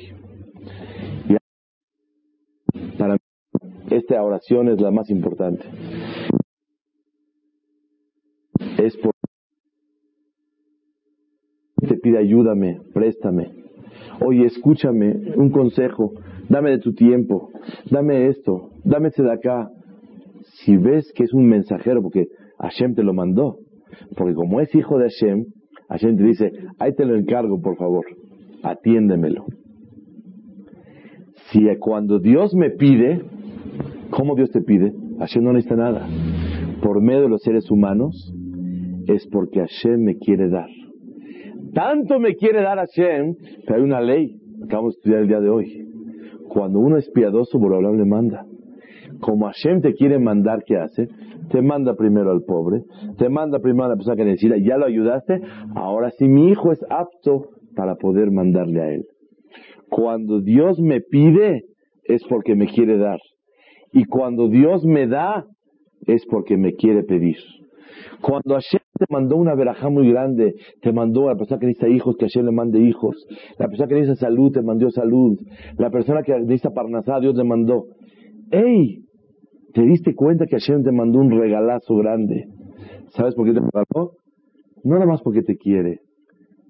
para mí, esta oración es la más importante. Es por te pide ayúdame, préstame. Oye, escúchame, un consejo, dame de tu tiempo, dame esto, dame ese de acá. Si ves que es un mensajero, porque Hashem te lo mandó, porque como es hijo de Hashem, Hashem te dice, ahí te lo encargo, por favor, atiéndemelo. Si cuando Dios me pide, ¿cómo Dios te pide? Hashem no necesita nada. Por medio de los seres humanos, es porque Hashem me quiere dar. Tanto me quiere dar Hashem, que hay una ley, acabamos de estudiar el día de hoy. Cuando uno es piadoso, por hablar le manda. Como Hashem te quiere mandar, ¿qué hace? Te manda primero al pobre, te manda primero a la persona que necesita, ya lo ayudaste, ahora sí mi hijo es apto para poder mandarle a él. Cuando Dios me pide, es porque me quiere dar. Y cuando Dios me da, es porque me quiere pedir. Cuando Hashem te mandó una verajá muy grande, te mandó a la persona que necesita hijos, que Hashem le mande hijos. La persona que necesita salud, te mandó salud. La persona que necesita parnasá, Dios te mandó. ¡Ey! ¿Te diste cuenta que Hashem te mandó un regalazo grande? ¿Sabes por qué te mandó? No nada más porque te quiere.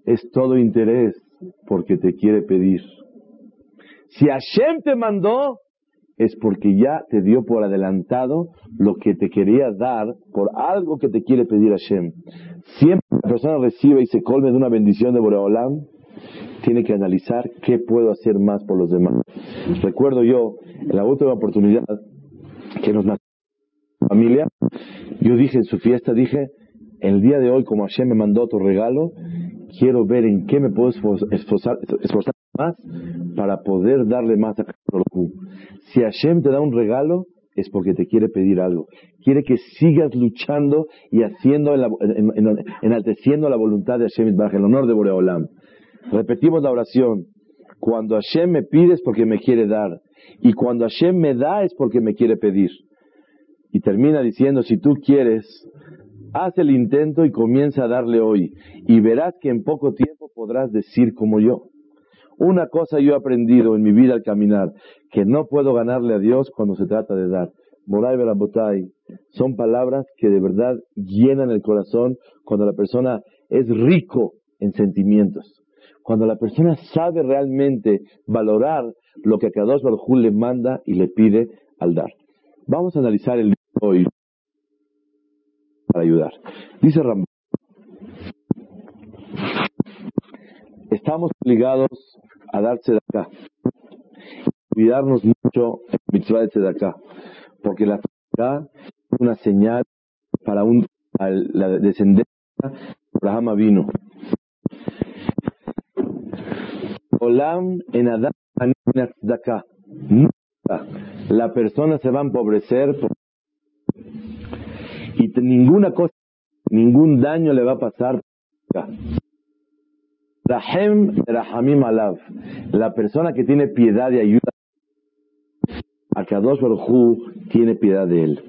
Es todo interés porque te quiere pedir. Si Hashem te mandó, es porque ya te dio por adelantado lo que te quería dar por algo que te quiere pedir Hashem. Siempre la persona recibe y se colme de una bendición de Boreolam, tiene que analizar qué puedo hacer más por los demás. Recuerdo yo, la última oportunidad que nos nació familia, yo dije en su fiesta, dije, el día de hoy, como Hashem me mandó tu regalo, quiero ver en qué me puedo esforzar, más para poder darle más a. Si Hashem te da un regalo, es porque te quiere pedir algo. Quiere que sigas luchando y haciendo, enalteciendo la voluntad de Hashem el honor de Boreolam. Repetimos la oración. Cuando Hashem me pide es porque me quiere dar. Y cuando Hashem me da es porque me quiere pedir. Y termina diciendo, si tú quieres, haz el intento y comienza a darle hoy. Y verás que en poco tiempo podrás decir como yo. Una cosa yo he aprendido en mi vida al caminar, que no puedo ganarle a Dios cuando se trata de dar. Moray Berabotay, son palabras que de verdad llenan el corazón cuando la persona es rico en sentimientos. Cuando la persona sabe realmente valorar lo que Kadosh Baruj le manda y le pide al dar. Vamos a analizar el libro hoy para ayudar. Dice Ramón, estamos obligados a darse de acá, cuidarnos mucho en mitzvah de acá, porque la acá es una señal para un, la descendencia de Abraham vino. Olam en Adam acá. La persona se va a empobrecer y ninguna cosa, ningún daño le va a pasar. Rahem Rahamim Alav. La persona que tiene piedad y ayuda a Kadosh Baruj tiene piedad de él.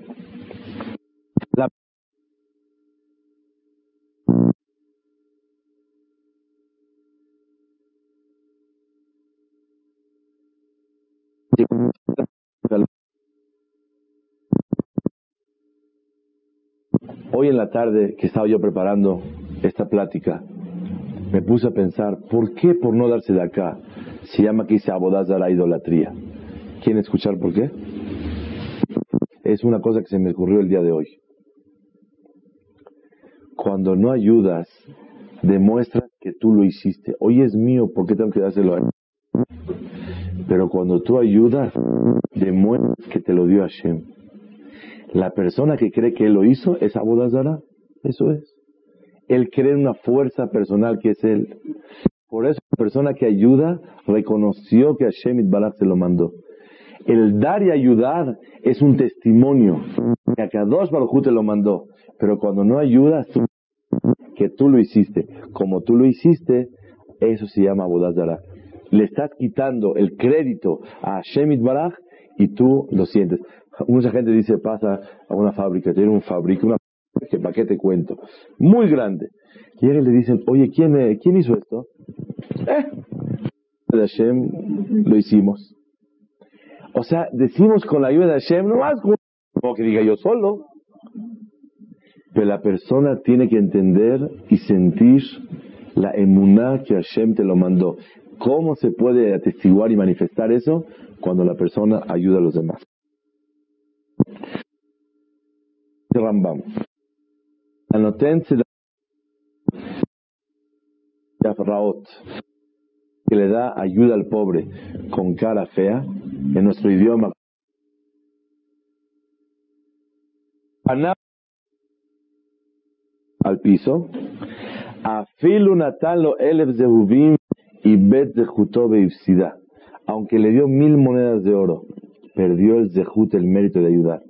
Hoy en la tarde que estaba yo preparando esta plática, me puse a pensar, ¿por qué por no darse de acá se llama que dice la idolatría? ¿Quieren escuchar por qué? Es una cosa que se me ocurrió el día de hoy. Cuando no ayudas, demuestra que tú lo hiciste. Hoy es mío, ¿por qué tengo que dárselo a él? Pero cuando tú ayudas, demuestra que te lo dio Hashem. La persona que cree que él lo hizo es Abodazara. Eso es. Él cree en una fuerza personal que es él. Por eso la persona que ayuda reconoció que Hashem Itbaraj se lo mandó. El dar y ayudar es un testimonio que a Kadosh Baruj te lo mandó. Pero cuando no ayudas, que tú lo hiciste. Como tú lo hiciste, eso se llama Abodazara. Le estás quitando el crédito a Hashem Baraj y tú lo sientes. Mucha gente dice, pasa a una fábrica, tiene un fábrica, una que para qué te cuento, muy grande. Y le dicen, oye, ¿quién, eh, ¿quién hizo esto? Eh, de Hashem lo hicimos. O sea, decimos con la ayuda de Hashem, no más como que diga yo solo. Pero la persona tiene que entender y sentir la emuná que Hashem te lo mandó. ¿Cómo se puede atestiguar y manifestar eso? Cuando la persona ayuda a los demás. Rambam. Anotense que le da ayuda al pobre con cara fea, en nuestro idioma. Al piso. Afilu natalo elef zehubim y bet. Aunque le dio mil monedas de oro, perdió el zehut, el mérito de ayudar.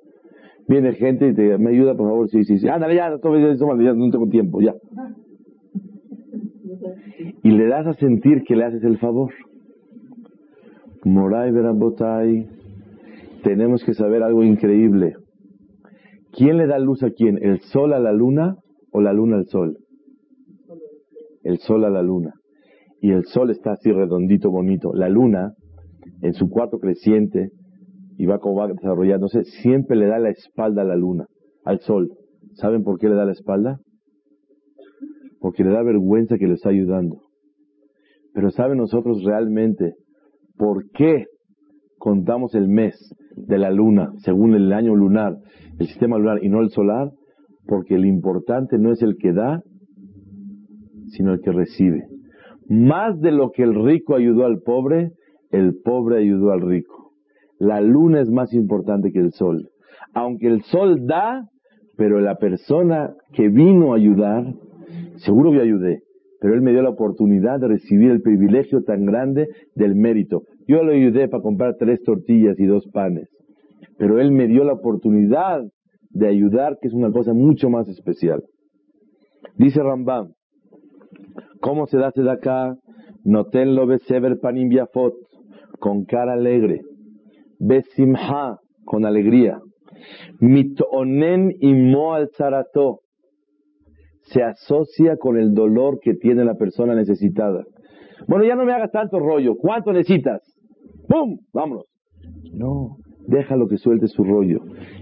Viene gente y te me ayuda, por favor, sí, sí, sí. Ándale, ya, ya, no tengo tiempo, ya. Y le das a sentir que le haces el favor. Moray tenemos que saber algo increíble. ¿Quién le da luz a quién? ¿El sol a la luna o la luna al sol? El sol a la luna. Y el sol está así redondito, bonito. La luna, en su cuarto creciente, y va como va desarrollándose, siempre le da la espalda a la luna, al sol. ¿Saben por qué le da la espalda? Porque le da vergüenza que le está ayudando. Pero ¿saben nosotros realmente por qué contamos el mes de la luna según el año lunar, el sistema lunar y no el solar? Porque lo importante no es el que da, sino el que recibe. Más de lo que el rico ayudó al pobre, el pobre ayudó al rico. La luna es más importante que el sol. Aunque el sol da, pero la persona que vino a ayudar, seguro que ayudé, pero él me dio la oportunidad de recibir el privilegio tan grande del mérito. Yo lo ayudé para comprar tres tortillas y dos panes, pero él me dio la oportunidad de ayudar, que es una cosa mucho más especial. Dice Rambam, ¿cómo se da acá? Notenlo besever panim biafot, con cara alegre. Besimha, con alegría. Mitonen imo al zarato, se asocia con el dolor que tiene la persona necesitada. Bueno, ya no me hagas tanto rollo. ¿Cuánto necesitas? ¡Pum! Vámonos. No, déjalo que suelte su rollo.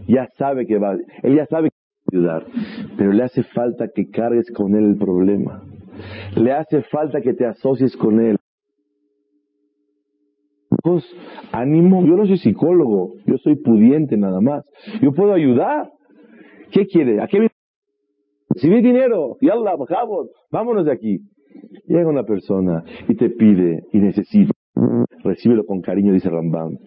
Ya sabe que va, él ya sabe que va a ayudar, pero le hace falta que cargues con él el problema. Le hace falta que te asocies con él. Pues, ánimo, yo no soy psicólogo, yo soy pudiente nada más. Yo puedo ayudar. ¿Qué quiere? ¿A qué me... Si mi dinero, yallah, bajamos, vámonos de aquí. Llega una persona y te pide y necesita. Recíbelo con cariño, dice Rambam.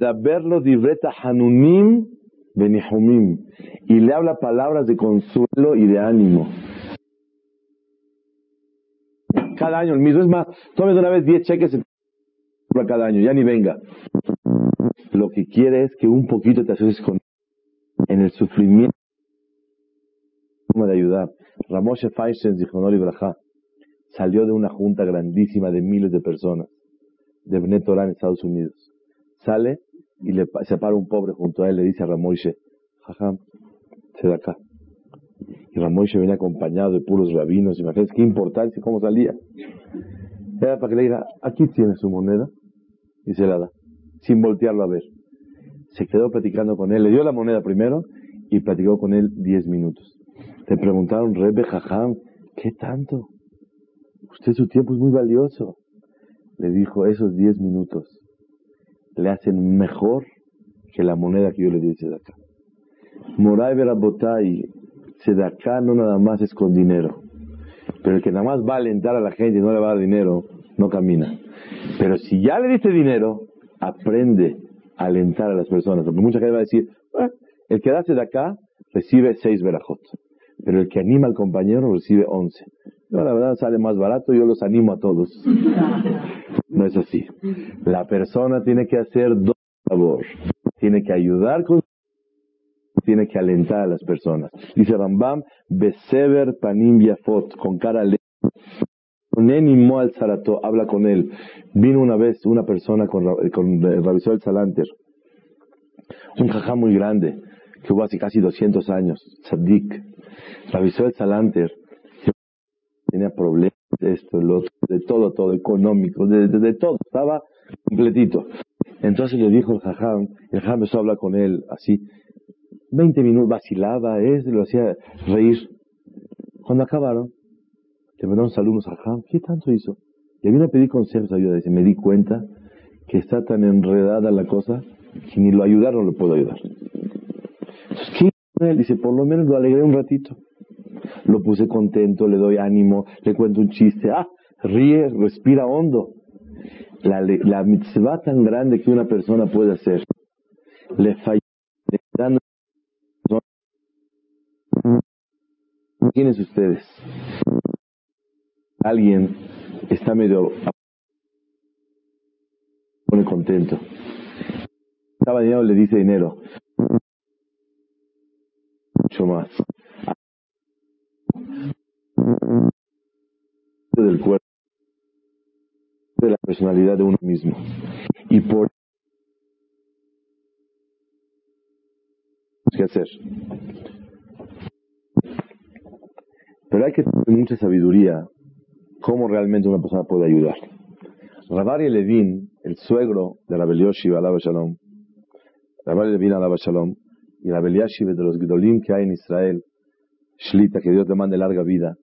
Verlo divreta hanunim benihumim y le habla palabras de consuelo y de ánimo. Cada año el mismo, es más, tome de una vez 10 cheques cada año, ya ni venga. Lo que quiere es que un poquito te asocies con en el sufrimiento de ayudar. Ramoshe Feinstein, dijo Braja, salió de una junta grandísima de miles de personas de Benet en Estados Unidos. Sale y le, se para un pobre junto a él, le dice a Ramoishe, jajam, se da acá. Y Ramoishe viene acompañado de puros rabinos, imagínate qué importancia, cómo salía. Era para que le diga, aquí tiene su moneda, y se la da, sin voltearlo a ver. Se quedó platicando con él, le dio la moneda primero y platicó con él diez minutos. Le preguntaron, Rebe Jajam, ¿qué tanto? Usted su tiempo es muy valioso. Le dijo, esos diez minutos le hacen mejor que la moneda que yo le di de acá. Moray Berabotay, acá no nada más es con dinero. Pero el que nada más va a alentar a la gente y no le va a dar dinero, no camina. Pero si ya le diste dinero, aprende a alentar a las personas. Porque mucha gente va a decir, ah, el que de acá recibe seis verajot. Pero el que anima al compañero recibe once. No, la verdad sale más barato, yo los animo a todos. No es así. La persona tiene que hacer dos favor. Tiene que ayudar con tiene que alentar a las personas. Dice Rambam, Besever Panim Yafot, con cara alegre. Nenimo al Zarato, habla con él. Vino una vez una persona con, con el Salanter, un jajá muy grande, que hubo hace casi 200 años, Sadik. Rabisol Salanter tenía problemas esto, lo de todo, todo, económico, de, todo, estaba completito. Entonces le dijo el jajam, el jajam empezó a hablar con él así, 20 minutos, vacilaba, es, lo hacía reír. Cuando acabaron, le mandaron saludos a jajam, ¿qué tanto hizo? Le vine a pedir consejos, ayuda, dice, me di cuenta que está tan enredada la cosa que ni lo ayudar no lo puedo ayudar. ¿Qué él? Dice, por lo menos lo alegré un ratito lo puse contento, le doy ánimo, le cuento un chiste, ah, ríe, respira hondo. La, la mitzvah tan grande que una persona puede hacer, le dando ¿Quiénes ustedes? Alguien está medio pone contento. Estaba dinero, le dice dinero. Mucho más del cuerpo, de la personalidad de uno mismo. Y por qué hacer. Pero hay que tener mucha sabiduría cómo realmente una persona puede ayudar. Rabari Levin, el suegro de Rabel Yoshi, alaba shalom, Rabari Levin, alaba shalom, y Rabel Yashiv de los Gdolim que hay en Israel, Shlita, que Dios le mande larga vida,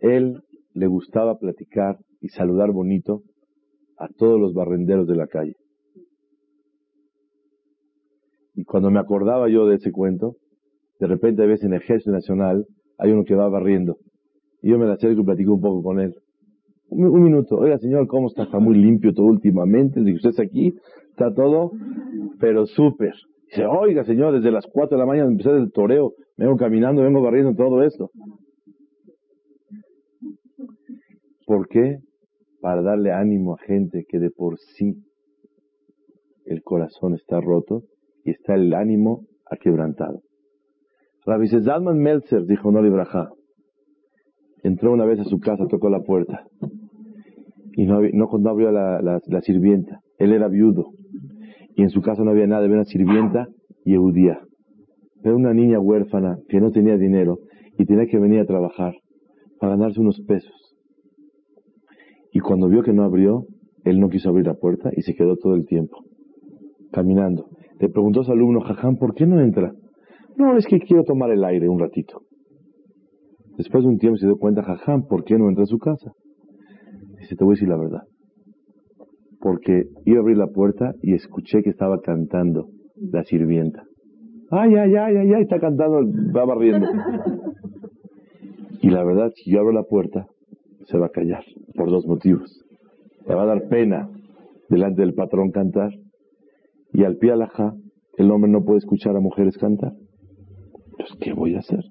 él le gustaba platicar y saludar bonito a todos los barrenderos de la calle. Y cuando me acordaba yo de ese cuento, de repente a veces en el Ejército Nacional hay uno que va barriendo. Y yo me la acerco y platico un poco con él. Un, minuto. Oiga, señor, ¿cómo está? Está muy limpio todo últimamente. Dice, usted está aquí, está todo, pero súper. Dice, oiga, señor, desde las 4 de la mañana empecé el toreo, vengo caminando, vengo barriendo todo esto. ¿Por qué? Para darle ánimo a gente que de por sí el corazón está roto y está el ánimo aquebrantado. Rabbi Zalman Meltzer dijo, no libraja. Entró una vez a su casa, tocó la puerta y no, no, abrió la, la, sirvienta. Él era viudo y en su casa no había nada, había una sirvienta y Eudía. Era una niña huérfana que no tenía dinero y tenía que venir a trabajar para ganarse unos pesos. Y cuando vio que no abrió, él no quiso abrir la puerta y se quedó todo el tiempo caminando. Le preguntó a su alumno, Jajam, ¿por qué no entra? No, es que quiero tomar el aire un ratito. Después de un tiempo se dio cuenta, Jajam, ¿por qué no entra a su casa? Dice, te voy a decir la verdad. Porque iba a abrir la puerta y escuché que estaba cantando la sirvienta. Ay, ay, ay, ay, ay, está cantando, va barriendo. Y la verdad, si yo abro la puerta, se va a callar, por dos motivos. Le va a dar pena delante del patrón cantar y al pie alajá, el hombre no puede escuchar a mujeres cantar. Entonces, ¿qué voy a hacer?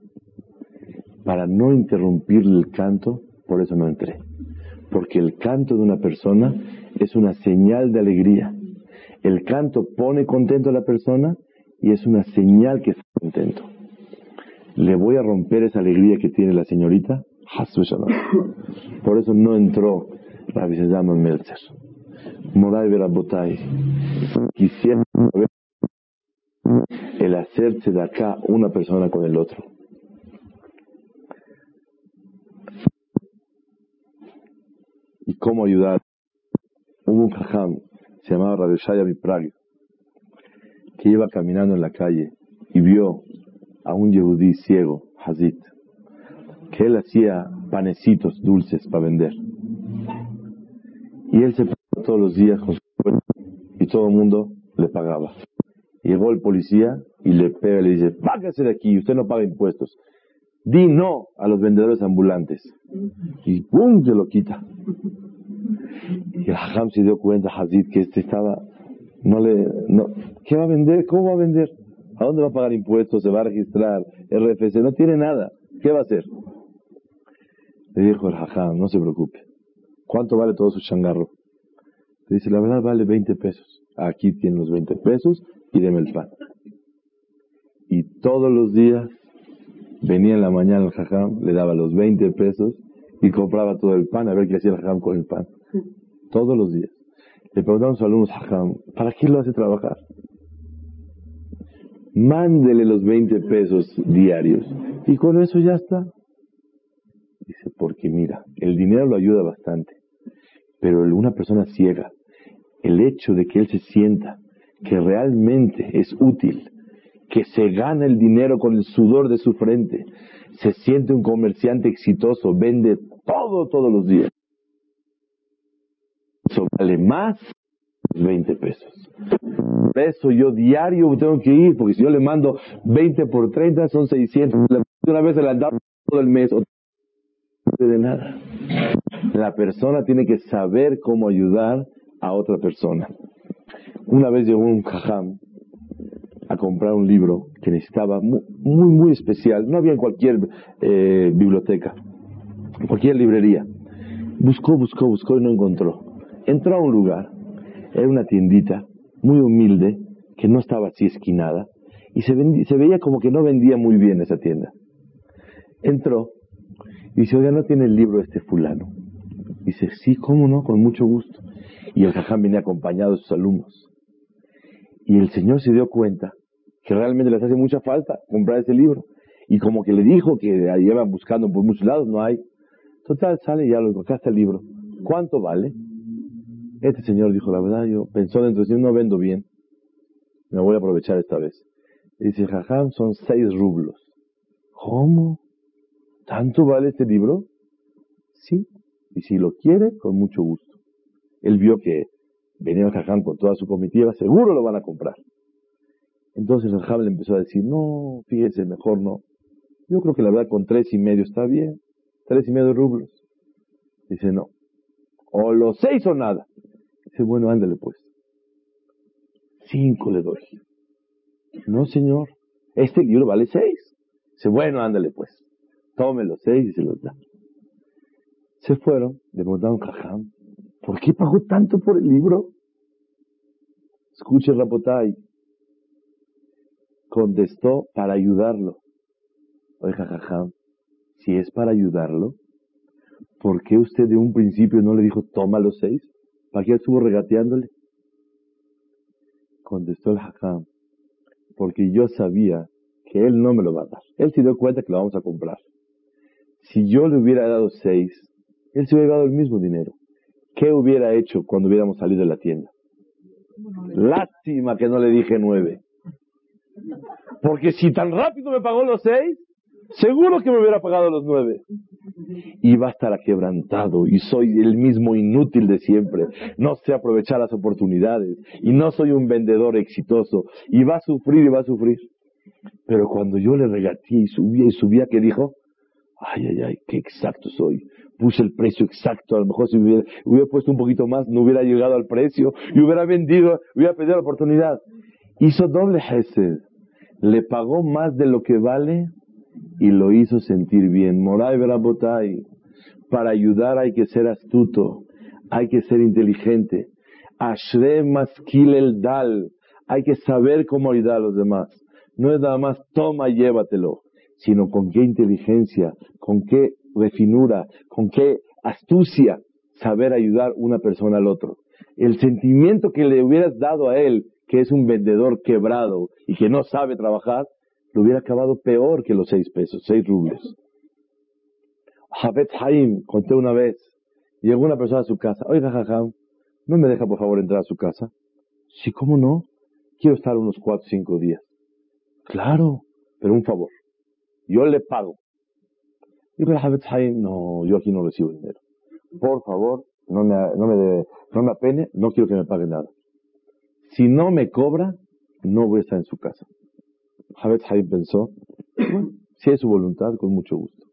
Para no interrumpir el canto, por eso no entré. Porque el canto de una persona es una señal de alegría. El canto pone contento a la persona y es una señal que está contento. ¿Le voy a romper esa alegría que tiene la señorita? *laughs* Por eso no entró la Sezama Meltzer. Moray Verabotay, quisiera ver el hacerse de acá una persona con el otro. ¿Y cómo ayudar? Hubo un jajam, se llamaba Radeshaya Miprag, que iba caminando en la calle y vio a un yehudí ciego, Hazit, que él hacía panecitos dulces para vender. Y él se todos los días con su y todo el mundo le pagaba. Llegó el policía y le pega y le dice, págase de aquí, usted no paga impuestos. Di no a los vendedores ambulantes. Y ¡pum! se lo quita. Y el Hajam se dio cuenta, Hazid, que este estaba, no le, no, ¿qué va a vender? ¿Cómo va a vender? ¿A dónde va a pagar impuestos? ¿Se va a registrar? RFC, no tiene nada. ¿Qué va a hacer? Le dijo el Hajam, no se preocupe. ¿Cuánto vale todo su changarro? dice, la verdad vale 20 pesos. Aquí tiene los 20 pesos y deme el pan. Y todos los días venía en la mañana el jajam, le daba los 20 pesos y compraba todo el pan a ver qué hacía el jajam con el pan. Todos los días. Le preguntamos a los alumnos, ¿para qué lo hace trabajar? Mándele los 20 pesos diarios y con eso ya está. Dice, porque mira, el dinero lo ayuda bastante, pero una persona ciega el hecho de que él se sienta que realmente es útil, que se gana el dinero con el sudor de su frente, se siente un comerciante exitoso, vende todo todos los días. Eso vale más de 20 pesos. Por eso yo diario tengo que ir, porque si yo le mando 20 por 30 son 600. Una vez se la da todo el mes, no de nada. La persona tiene que saber cómo ayudar a otra persona. Una vez llegó un jajam a comprar un libro que necesitaba muy, muy, especial. No había en cualquier eh, biblioteca, en cualquier librería. Buscó, buscó, buscó y no encontró. Entró a un lugar, era una tiendita muy humilde, que no estaba así esquinada, y se, se veía como que no vendía muy bien esa tienda. Entró y dice, oiga, ¿no tiene el libro este fulano? Dice, sí, ¿cómo no? Con mucho gusto. Y el jajam venía acompañado de sus alumnos. Y el Señor se dio cuenta que realmente les hace mucha falta comprar ese libro. Y como que le dijo que llevan buscando por muchos lados, no hay. Total, sale y ya lo acá está el libro. ¿Cuánto vale? Este señor dijo, la verdad, yo pensó dentro de sí, no vendo bien. Me voy a aprovechar esta vez. Y dice, jajam, son seis rublos. ¿Cómo? ¿Tanto vale este libro? Sí. Y si lo quiere, con mucho gusto él vio que venía el Jajam con toda su comitiva, seguro lo van a comprar. Entonces el Jajam le empezó a decir, no, fíjese, mejor no. Yo creo que la verdad con tres y medio está bien, tres y medio rublos. Dice, no, O los seis o nada. Dice, bueno, ándale pues. Cinco le doy. No, señor. Este libro vale seis. Dice, bueno, ándale pues. Tome los seis y se los da. Se fueron, le mandaron jajam. ¿Por qué pagó tanto por el libro? Escuche Rapotay. Contestó para ayudarlo. Oiga, jajam, si es para ayudarlo, ¿por qué usted de un principio no le dijo toma los seis? ¿Para qué estuvo regateándole? Contestó el jajam, porque yo sabía que él no me lo va a dar. Él se dio cuenta que lo vamos a comprar. Si yo le hubiera dado seis, él se hubiera dado el mismo dinero. ¿Qué hubiera hecho cuando hubiéramos salido de la tienda? Lástima que no le dije nueve. Porque si tan rápido me pagó los seis, seguro que me hubiera pagado los nueve. Y va a estar quebrantado y soy el mismo inútil de siempre. No sé aprovechar las oportunidades y no soy un vendedor exitoso y va a sufrir y va a sufrir. Pero cuando yo le regateé y subía y subía, ¿qué dijo? Ay, ay, ay, qué exacto soy. Puse el precio exacto. A lo mejor si hubiera, hubiera puesto un poquito más, no hubiera llegado al precio y hubiera vendido, hubiera perdido la oportunidad. Hizo doble Hesed. Le pagó más de lo que vale y lo hizo sentir bien. Moray Berabotay. Para ayudar hay que ser astuto, hay que ser inteligente. Ashre Maskil el Dal. Hay que saber cómo ayudar a los demás. No es nada más toma y llévatelo sino con qué inteligencia, con qué refinura, con qué astucia saber ayudar una persona al otro. El sentimiento que le hubieras dado a él, que es un vendedor quebrado y que no sabe trabajar, lo hubiera acabado peor que los seis pesos, seis rubles. Javet Haim, conté una vez, llegó una persona a su casa, oiga, jajam, ¿no me deja por favor entrar a su casa? Sí, ¿cómo no? Quiero estar unos cuatro cinco días. Claro, pero un favor yo le pago. Dijo el no, yo aquí no recibo dinero. Por favor, no me, no me, no me apene, no quiero que me pague nada. Si no me cobra, no voy a estar en su casa. Javet Haim pensó, si es su voluntad, con mucho gusto.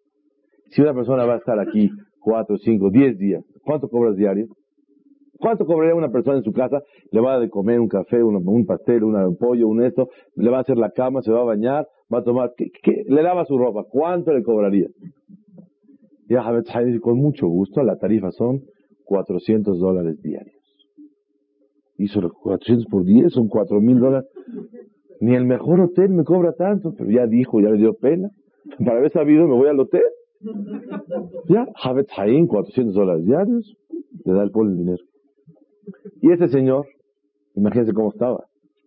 Si una persona va a estar aquí cuatro, cinco, diez días, ¿cuánto cobras diario? ¿Cuánto cobraría una persona en su casa? Le va a de comer un café, un, pastel, un pollo, un esto, le va a hacer la cama, se va a bañar, va a tomar, le lava su ropa, ¿cuánto le cobraría? Y a dice, con mucho gusto, la tarifa son 400 dólares diarios. Hizo 400 por 10, son 4 mil dólares. Ni el mejor hotel me cobra tanto, pero ya dijo, ya le dio pena. Para haber sabido, me voy al hotel. Ya, Javet Haim, 400 dólares diarios, le da el pueblo el dinero. Y ese señor, imagínense cómo estaba,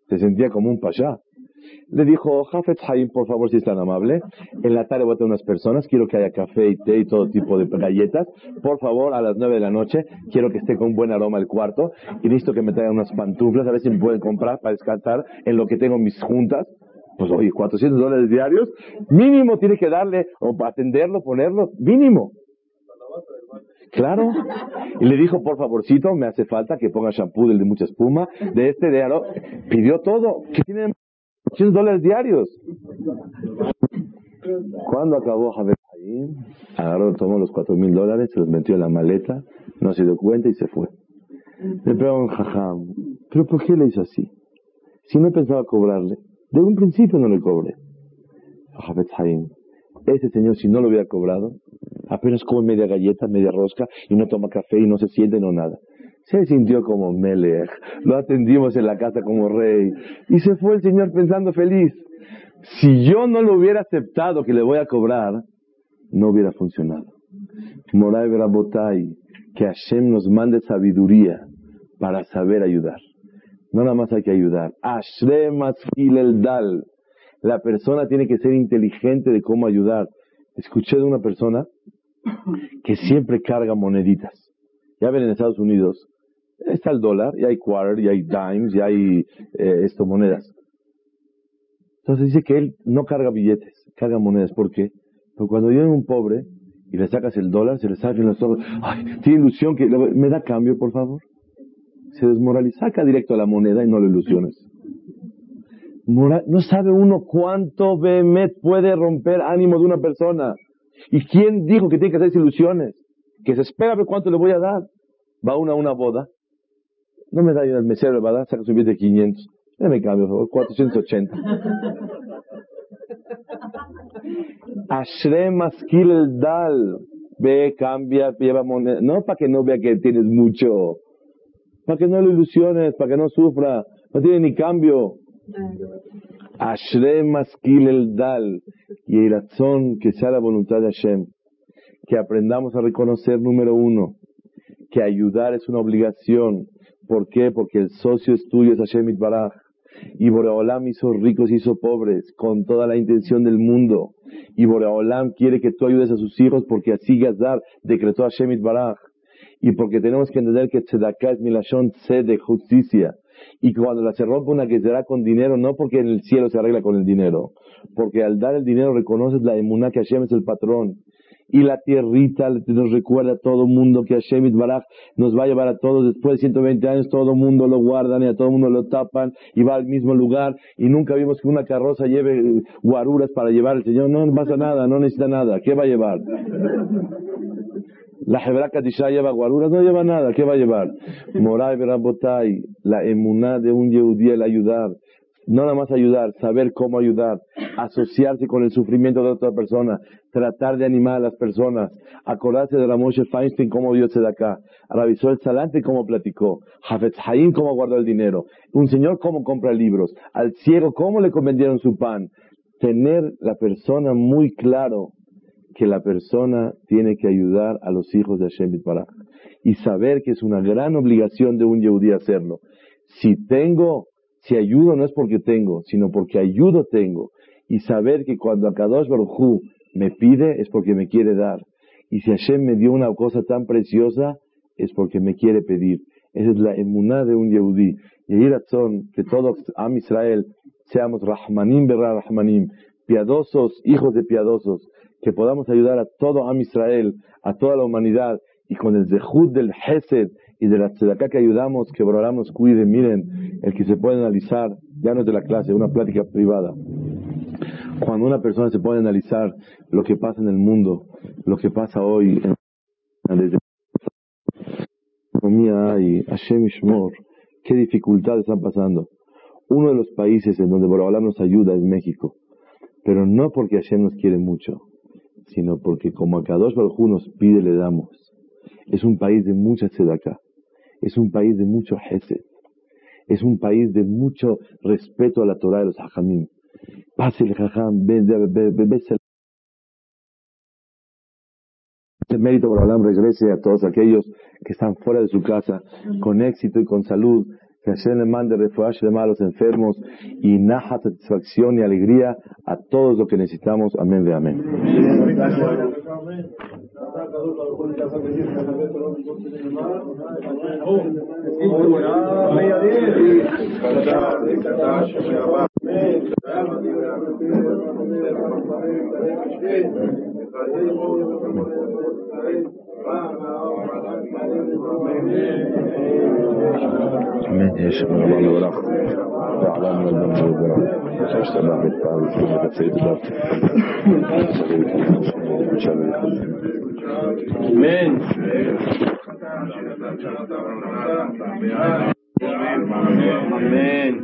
se sentía como un pasha. Le dijo, Jafet Haim, por favor, si es tan amable, en la tarde voy a tener unas personas, quiero que haya café y té y todo tipo de galletas. Por favor, a las nueve de la noche, quiero que esté con buen aroma el cuarto y listo que me traigan unas pantuflas, a ver si me pueden comprar para descartar en lo que tengo mis juntas. Pues oye, 400 dólares diarios, mínimo tiene que darle, o para atenderlo, ponerlo, mínimo. Claro. Y le dijo, por favorcito, me hace falta que ponga shampoo del de mucha espuma, de este, de aro. Pidió todo. ¿Qué tiene 100 dólares diarios? Cuando acabó Javier agarró, tomó los cuatro mil dólares, se los metió en la maleta, no se dio cuenta y se fue. Le preguntaron, jajam, ¿pero por qué le hizo así? Si no pensaba cobrarle, de un principio no le cobré. Javet ese señor si no lo hubiera cobrado, apenas come media galleta, media rosca, y no toma café y no se siente, no nada. Se sintió como Melech, lo atendimos en la casa como rey, y se fue el señor pensando feliz. Si yo no lo hubiera aceptado que le voy a cobrar, no hubiera funcionado. Moray Botay, que Hashem nos mande sabiduría para saber ayudar. No nada más hay que ayudar. El Dal. La persona tiene que ser inteligente de cómo ayudar. Escuché de una persona que siempre carga moneditas. Ya ven en Estados Unidos, está el dólar, y hay quarter, y hay dimes, y hay eh, esto, monedas. Entonces dice que él no carga billetes, carga monedas. ¿Por qué? Porque cuando viene un pobre y le sacas el dólar, se le salen los ojos, ay, tiene ilusión que me da cambio, por favor. Se desmoraliza, saca directo a la moneda y no le ilusiones. No sabe uno cuánto Behemet puede romper ánimo de una persona. ¿Y quién dijo que tiene que hacer ilusiones? Que se espera ver cuánto le voy a dar. Va uno a una boda, no me da el mesero, ¿verdad? Saca su billete de 500. me cambio, por favor, 480. Ashre Maskil el Dal. Ve, cambia, lleva moneda. No para que no vea que tienes mucho. Para que no lo ilusiones, para que no sufra. No tiene ni cambio. Ashre Maskil el Dal. Y el razón que sea la voluntad de Hashem. Que aprendamos a reconocer, número uno, que ayudar es una obligación. ¿Por qué? Porque el socio es tuyo, es Hashem Itbaraj. Y Boreolam hizo ricos y hizo pobres con toda la intención del mundo. Y Boreolam quiere que tú ayudes a sus hijos porque así Gazar decretó a Shemit Baraj. Y porque tenemos que entender que Tzedakah es milashon de justicia. Y cuando la se rompe una que será con dinero, no porque en el cielo se arregla con el dinero. Porque al dar el dinero reconoces la emuná que Hashem es el patrón y la tierrita nos recuerda a todo mundo que Hashem Baraj nos va a llevar a todos. Después de 120 años, todo mundo lo guardan y a todo mundo lo tapan y va al mismo lugar. Y nunca vimos que una carroza lleve guaruras para llevar al Señor, no, pasa nada, no necesita nada, ¿qué va a llevar? La Hebra Katisha lleva guaruras, no lleva nada, ¿qué va a llevar? Moray Berabotay, la emuná de un Yehudí, el ayudar, no nada más ayudar, saber cómo ayudar, asociarse con el sufrimiento de otra persona, tratar de animar a las personas, acordarse de Ramoshe Feinstein cómo dio acá, Ravisó el Salante cómo platicó, Jafet Haim cómo guardó el dinero, un señor cómo compra libros, al ciego cómo le vendieron su pan. Tener la persona muy claro que la persona tiene que ayudar a los hijos de Hashem Baraj y saber que es una gran obligación de un Yehudí hacerlo. Si tengo si ayudo no es porque tengo, sino porque ayudo tengo. Y saber que cuando Akadosh Baruj me pide es porque me quiere dar. Y si Hashem me dio una cosa tan preciosa es porque me quiere pedir. Esa es la emuná de un Yehudí. Y ahí razón que todos, Am Israel, seamos Rahmanim Berra Rahmanim, piadosos, hijos de piadosos, que podamos ayudar a todo Am Israel, a toda la humanidad, y con el zehud del Hesed y de la tzedakah que ayudamos, que Borolam nos cuide. Miren, el que se puede analizar, ya no es de la clase, una plática privada. Cuando una persona se puede analizar lo que pasa en el mundo, lo que pasa hoy, desde economía y Hashem Ishmor, qué dificultades están pasando. Uno de los países en donde Borolam nos ayuda es México, pero no porque Hashem nos quiere mucho, sino porque como a Kadosh Baruj nos pide, le damos. Es un país de mucha tzedakah es un país de mucho hesed, es un país de mucho respeto a la Torah de los hajamim. Pase el hajam, el mérito por hablar regrese a todos aquellos que están fuera de su casa con éxito y con salud. Que Hashem le mande refuaje de malos enfermos y naja satisfacción y alegría a todos los que necesitamos. Amén de amén. Amém. من من Amen. Amen.